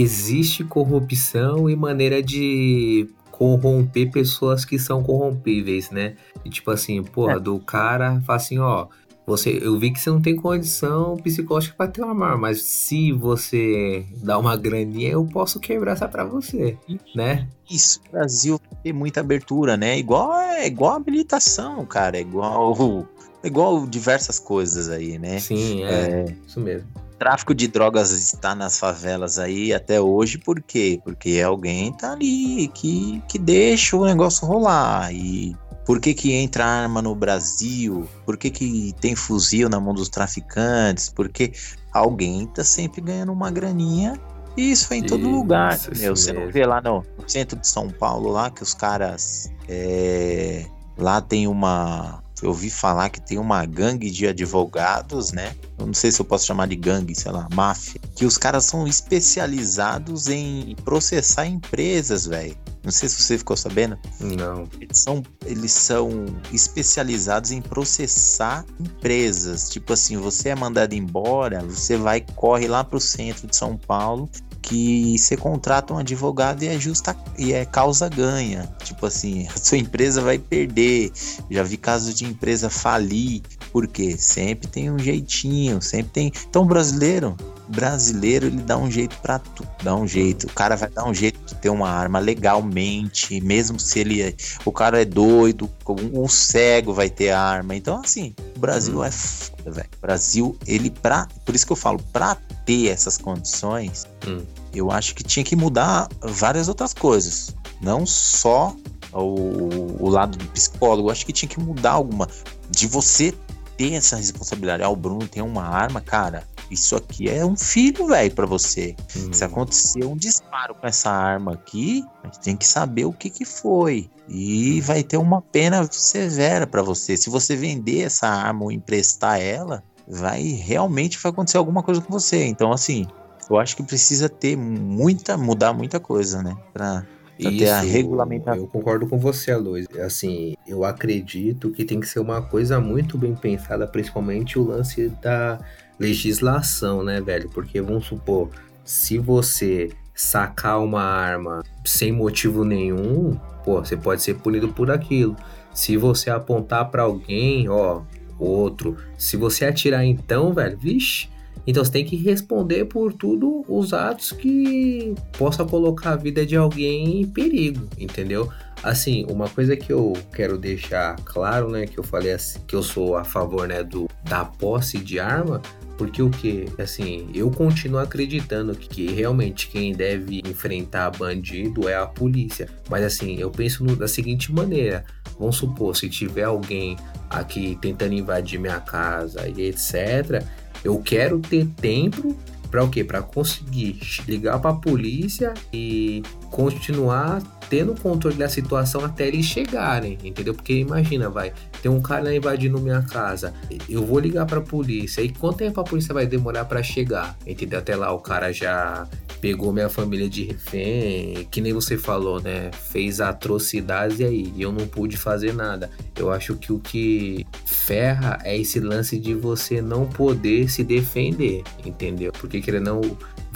existe corrupção e maneira de corromper pessoas que são corrompíveis, né? E tipo assim, porra, é. do cara fala assim, ó, você, eu vi que você não tem condição psicológica para ter uma arma, mas se você dá uma graninha, eu posso quebrar essa para você, né? Isso, o Brasil tem muita abertura, né? Igual é igual habilitação, cara, é igual é igual diversas coisas aí, né? Sim, é, é isso mesmo tráfico de drogas está nas favelas aí até hoje, por quê? Porque alguém tá ali que, que deixa o negócio rolar. E por que, que entra arma no Brasil? Por que, que tem fuzil na mão dos traficantes? Porque alguém tá sempre ganhando uma graninha. E isso é em todo isso, lugar. Meu, você não vê lá no, no, centro de São Paulo lá que os caras. É, lá tem uma eu ouvi falar que tem uma gangue de advogados, né? Eu não sei se eu posso chamar de gangue, sei lá, máfia. Que os caras são especializados em processar empresas, velho. Não sei se você ficou sabendo. Não. Eles são, eles são especializados em processar empresas. Tipo assim, você é mandado embora, você vai, corre lá pro centro de São Paulo que você contrata um advogado e é justa e é causa ganha. Tipo assim, a sua empresa vai perder. Já vi casos de empresa falir, porque sempre tem um jeitinho, sempre tem. Então, brasileiro, brasileiro ele dá um jeito para tudo, dá um jeito. O cara vai dar um jeito de ter uma arma legalmente, mesmo se ele é, o cara é doido, um cego vai ter arma. Então, assim, o Brasil hum. é foda, velho. Brasil, ele pra, por isso que eu falo, para ter essas condições, hum. eu acho que tinha que mudar várias outras coisas. Não só o, o lado do psicólogo. Eu acho que tinha que mudar alguma. De você ter essa responsabilidade. Ah, o Bruno tem uma arma, cara. Isso aqui é um filho, velho, para você. Hum. Se acontecer um disparo com essa arma aqui, a gente tem que saber o que que foi. E vai ter uma pena severa para você. Se você vender essa arma ou emprestar ela, vai realmente vai acontecer alguma coisa com você. Então, assim, eu acho que precisa ter muita, mudar muita coisa, né? Pra, pra Isso, ter a regulamentação. Eu concordo com você, Luiz. Assim, eu acredito que tem que ser uma coisa muito bem pensada, principalmente o lance da legislação, né, velho? Porque vamos supor, se você sacar uma arma sem motivo nenhum, pô, você pode ser punido por aquilo. Se você apontar para alguém, ó, outro. Se você atirar então, velho, vixe. Então você tem que responder por tudo os atos que possa colocar a vida de alguém em perigo, entendeu? Assim, uma coisa que eu quero deixar claro, né, que eu falei assim, que eu sou a favor, né, do da posse de arma, porque o que? Assim, eu continuo acreditando que realmente quem deve enfrentar bandido é a polícia. Mas assim, eu penso no, da seguinte maneira: vamos supor, se tiver alguém aqui tentando invadir minha casa e etc., eu quero ter tempo para o quê? Para conseguir ligar para a polícia e continuar tendo controle da situação até eles chegarem, entendeu? Porque imagina, vai, tem um cara invadindo minha casa, eu vou ligar para a polícia, e quanto tempo a polícia vai demorar para chegar? Entendeu? Até lá o cara já pegou minha família de refém, que nem você falou, né? Fez atrocidades e aí eu não pude fazer nada. Eu acho que o que ferra é esse lance de você não poder se defender, entendeu? Porque querendo não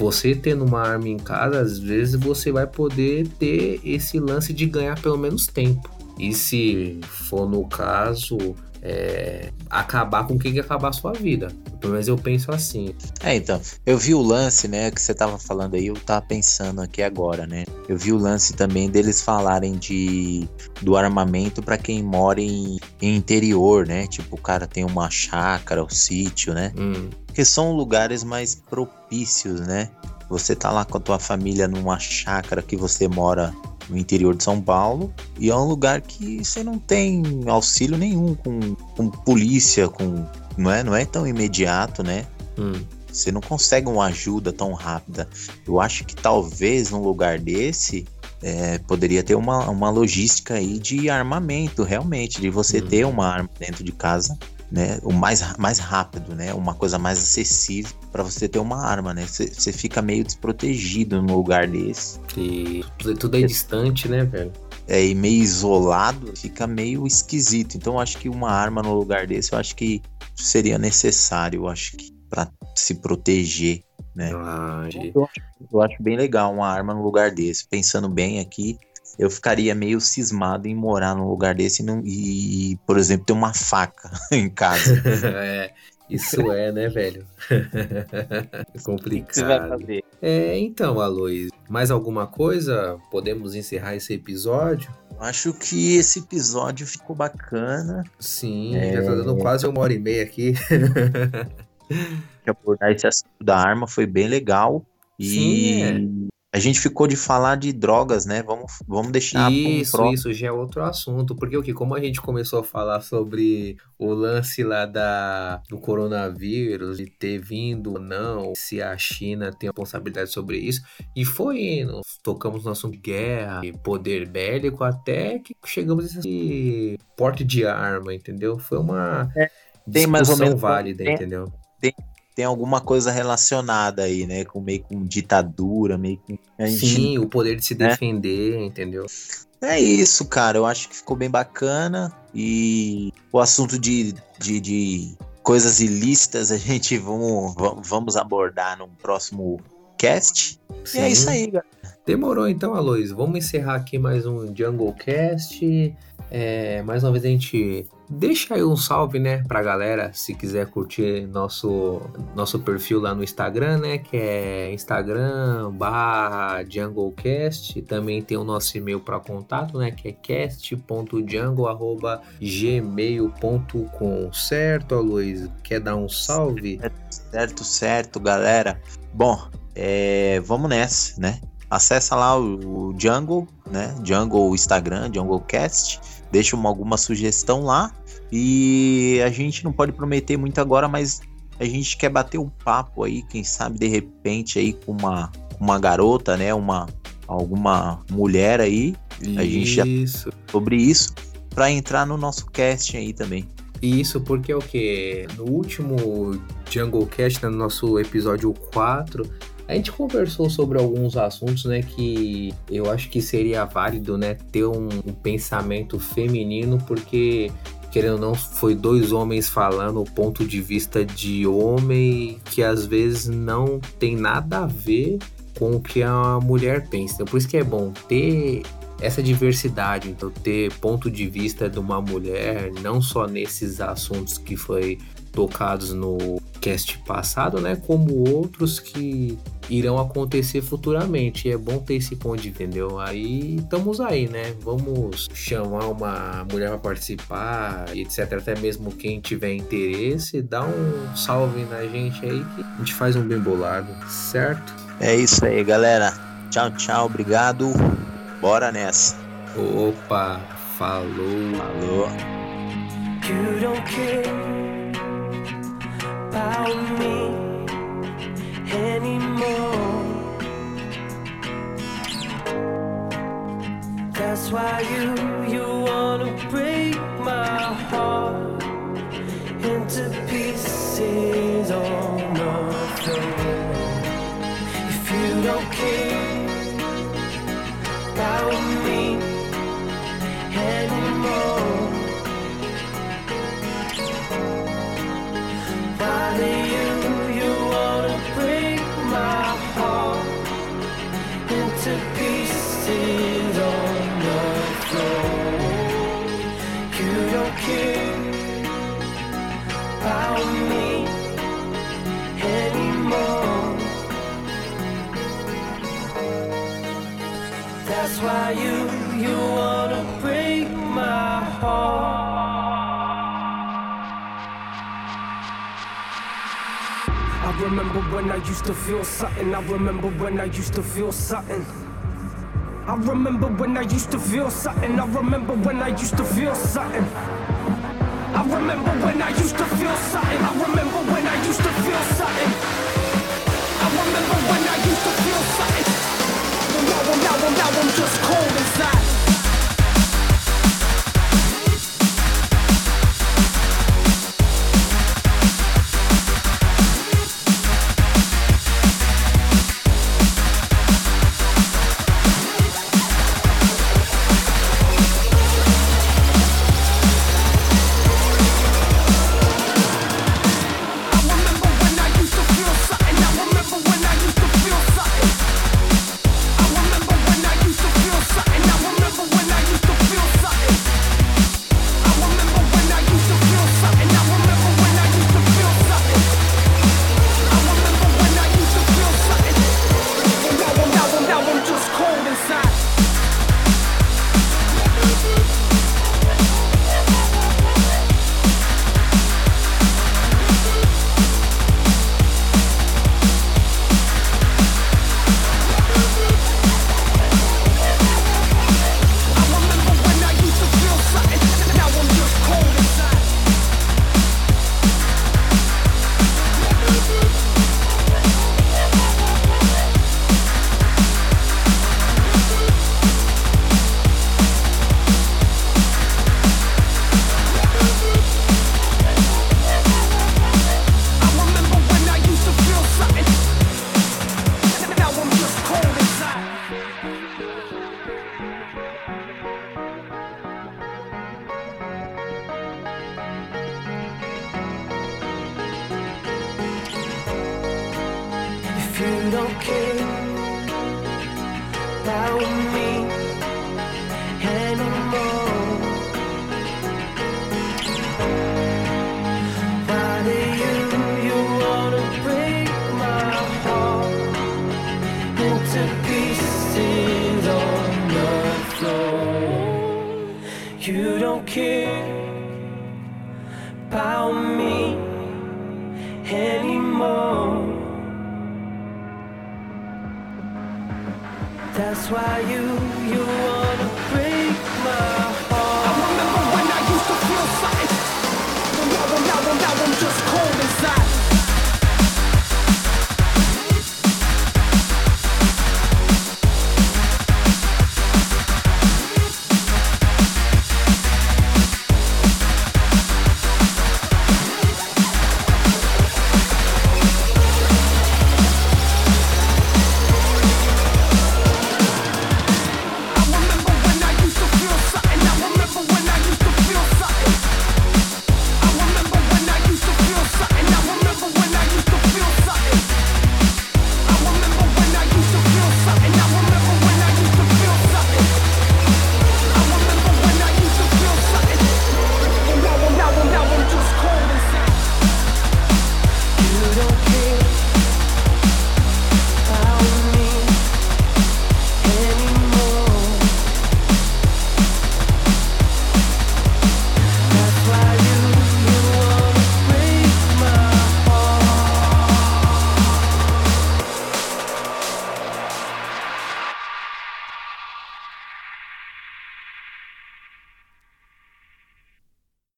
você tendo uma arma em casa, às vezes você vai poder ter esse lance de ganhar pelo menos tempo. E se for no caso é, acabar com quem quer acabar a sua vida. Pelo menos eu penso assim. É, então, eu vi o lance, né, que você tava falando aí, eu tava pensando aqui agora, né? Eu vi o lance também deles falarem de do armamento para quem mora em, em, interior, né? Tipo, o cara tem uma chácara, o um sítio, né? Hum. Porque são lugares mais propícios, né? Você tá lá com a tua família numa chácara que você mora no interior de São Paulo e é um lugar que você não tem auxílio nenhum com, com polícia, com não é, não é tão imediato, né? Hum. Você não consegue uma ajuda tão rápida. Eu acho que talvez num lugar desse é, poderia ter uma, uma logística aí de armamento, realmente, de você hum. ter uma arma dentro de casa né? O mais, mais rápido, né? Uma coisa mais acessível para você ter uma arma, né? Você fica meio desprotegido num lugar desse. E tudo é distante, né, velho? É, e meio isolado, fica meio esquisito. Então, eu acho que uma arma no lugar desse, eu acho que seria necessário, eu acho que para se proteger, né? Ah, eu, acho, eu acho bem legal uma arma no lugar desse. Pensando bem aqui, eu ficaria meio cismado em morar num lugar desse e, não, e por exemplo, ter uma faca em casa. é, isso é, né, velho? complicado. Você vai fazer? É, então, Aloys, mais alguma coisa? Podemos encerrar esse episódio? Acho que esse episódio ficou bacana. Sim, é... já tá dando quase uma hora e meia aqui. abordar esse assunto da arma foi bem legal. E Sim, é. A gente ficou de falar de drogas, né? Vamos, vamos deixar Isso, um isso já é outro assunto. Porque o que? Como a gente começou a falar sobre o lance lá da, do coronavírus, de ter vindo ou não, se a China tem responsabilidade sobre isso, e foi indo. Tocamos no assunto guerra e poder bélico até que chegamos nesse porte de arma, entendeu? Foi uma é, tem mais ou menos válida, tem, entendeu? Tem, tem alguma coisa relacionada aí, né? Com meio com ditadura, meio com. Gente, Sim, o poder de se né? defender, entendeu? É isso, cara. Eu acho que ficou bem bacana. E o assunto de, de, de coisas ilícitas a gente vamos, vamos abordar no próximo cast. Sim. E é isso aí, galera. Demorou então, Aloysio. Vamos encerrar aqui mais um Jungle Cast. É, mais uma vez a gente deixa aí um salve, né, pra galera, se quiser curtir nosso, nosso perfil lá no Instagram, né, que é Instagram barra. Também tem o nosso e-mail para contato, né, que é cast.jungle.gmail.com. Certo, Luiz? Quer dar um salve? Certo, certo, galera. Bom, é, vamos nessa, né? Acessa lá o, o Jungle, né? Jungle Instagram, JungleCast deixa uma, alguma sugestão lá. E a gente não pode prometer muito agora, mas a gente quer bater um papo aí, quem sabe de repente aí com uma, uma garota, né? Uma alguma mulher aí. Isso. A gente já sobre isso para entrar no nosso cast aí também. Isso porque é o que? No último Jungle Cast, no nosso episódio 4, a gente conversou sobre alguns assuntos, né, que eu acho que seria válido, né, ter um, um pensamento feminino, porque querendo ou não, foi dois homens falando o ponto de vista de homem que às vezes não tem nada a ver com o que a mulher pensa. Então, por isso que é bom ter essa diversidade, então ter ponto de vista de uma mulher, não só nesses assuntos que foi tocados no cast passado, né, como outros que irão acontecer futuramente. E é bom ter esse ponto, entendeu? Aí estamos aí, né? Vamos chamar uma mulher para participar, etc. Até mesmo quem tiver interesse, dá um salve na gente aí que a gente faz um bem bolado, certo? É isso aí, galera. Tchau, tchau, obrigado. Bora nessa. Opa, falou. Falou. About me anymore. That's why you you wanna break my heart into pieces on the floor. If you don't care about me anymore. Remember when I used to feel something. I remember when I used to feel something. I remember when I used to feel something. I remember when I used to feel something. I remember when I used to feel something. I remember when I used to feel something. I remember when I used to feel something. Now, now, now, now I'm just cold inside.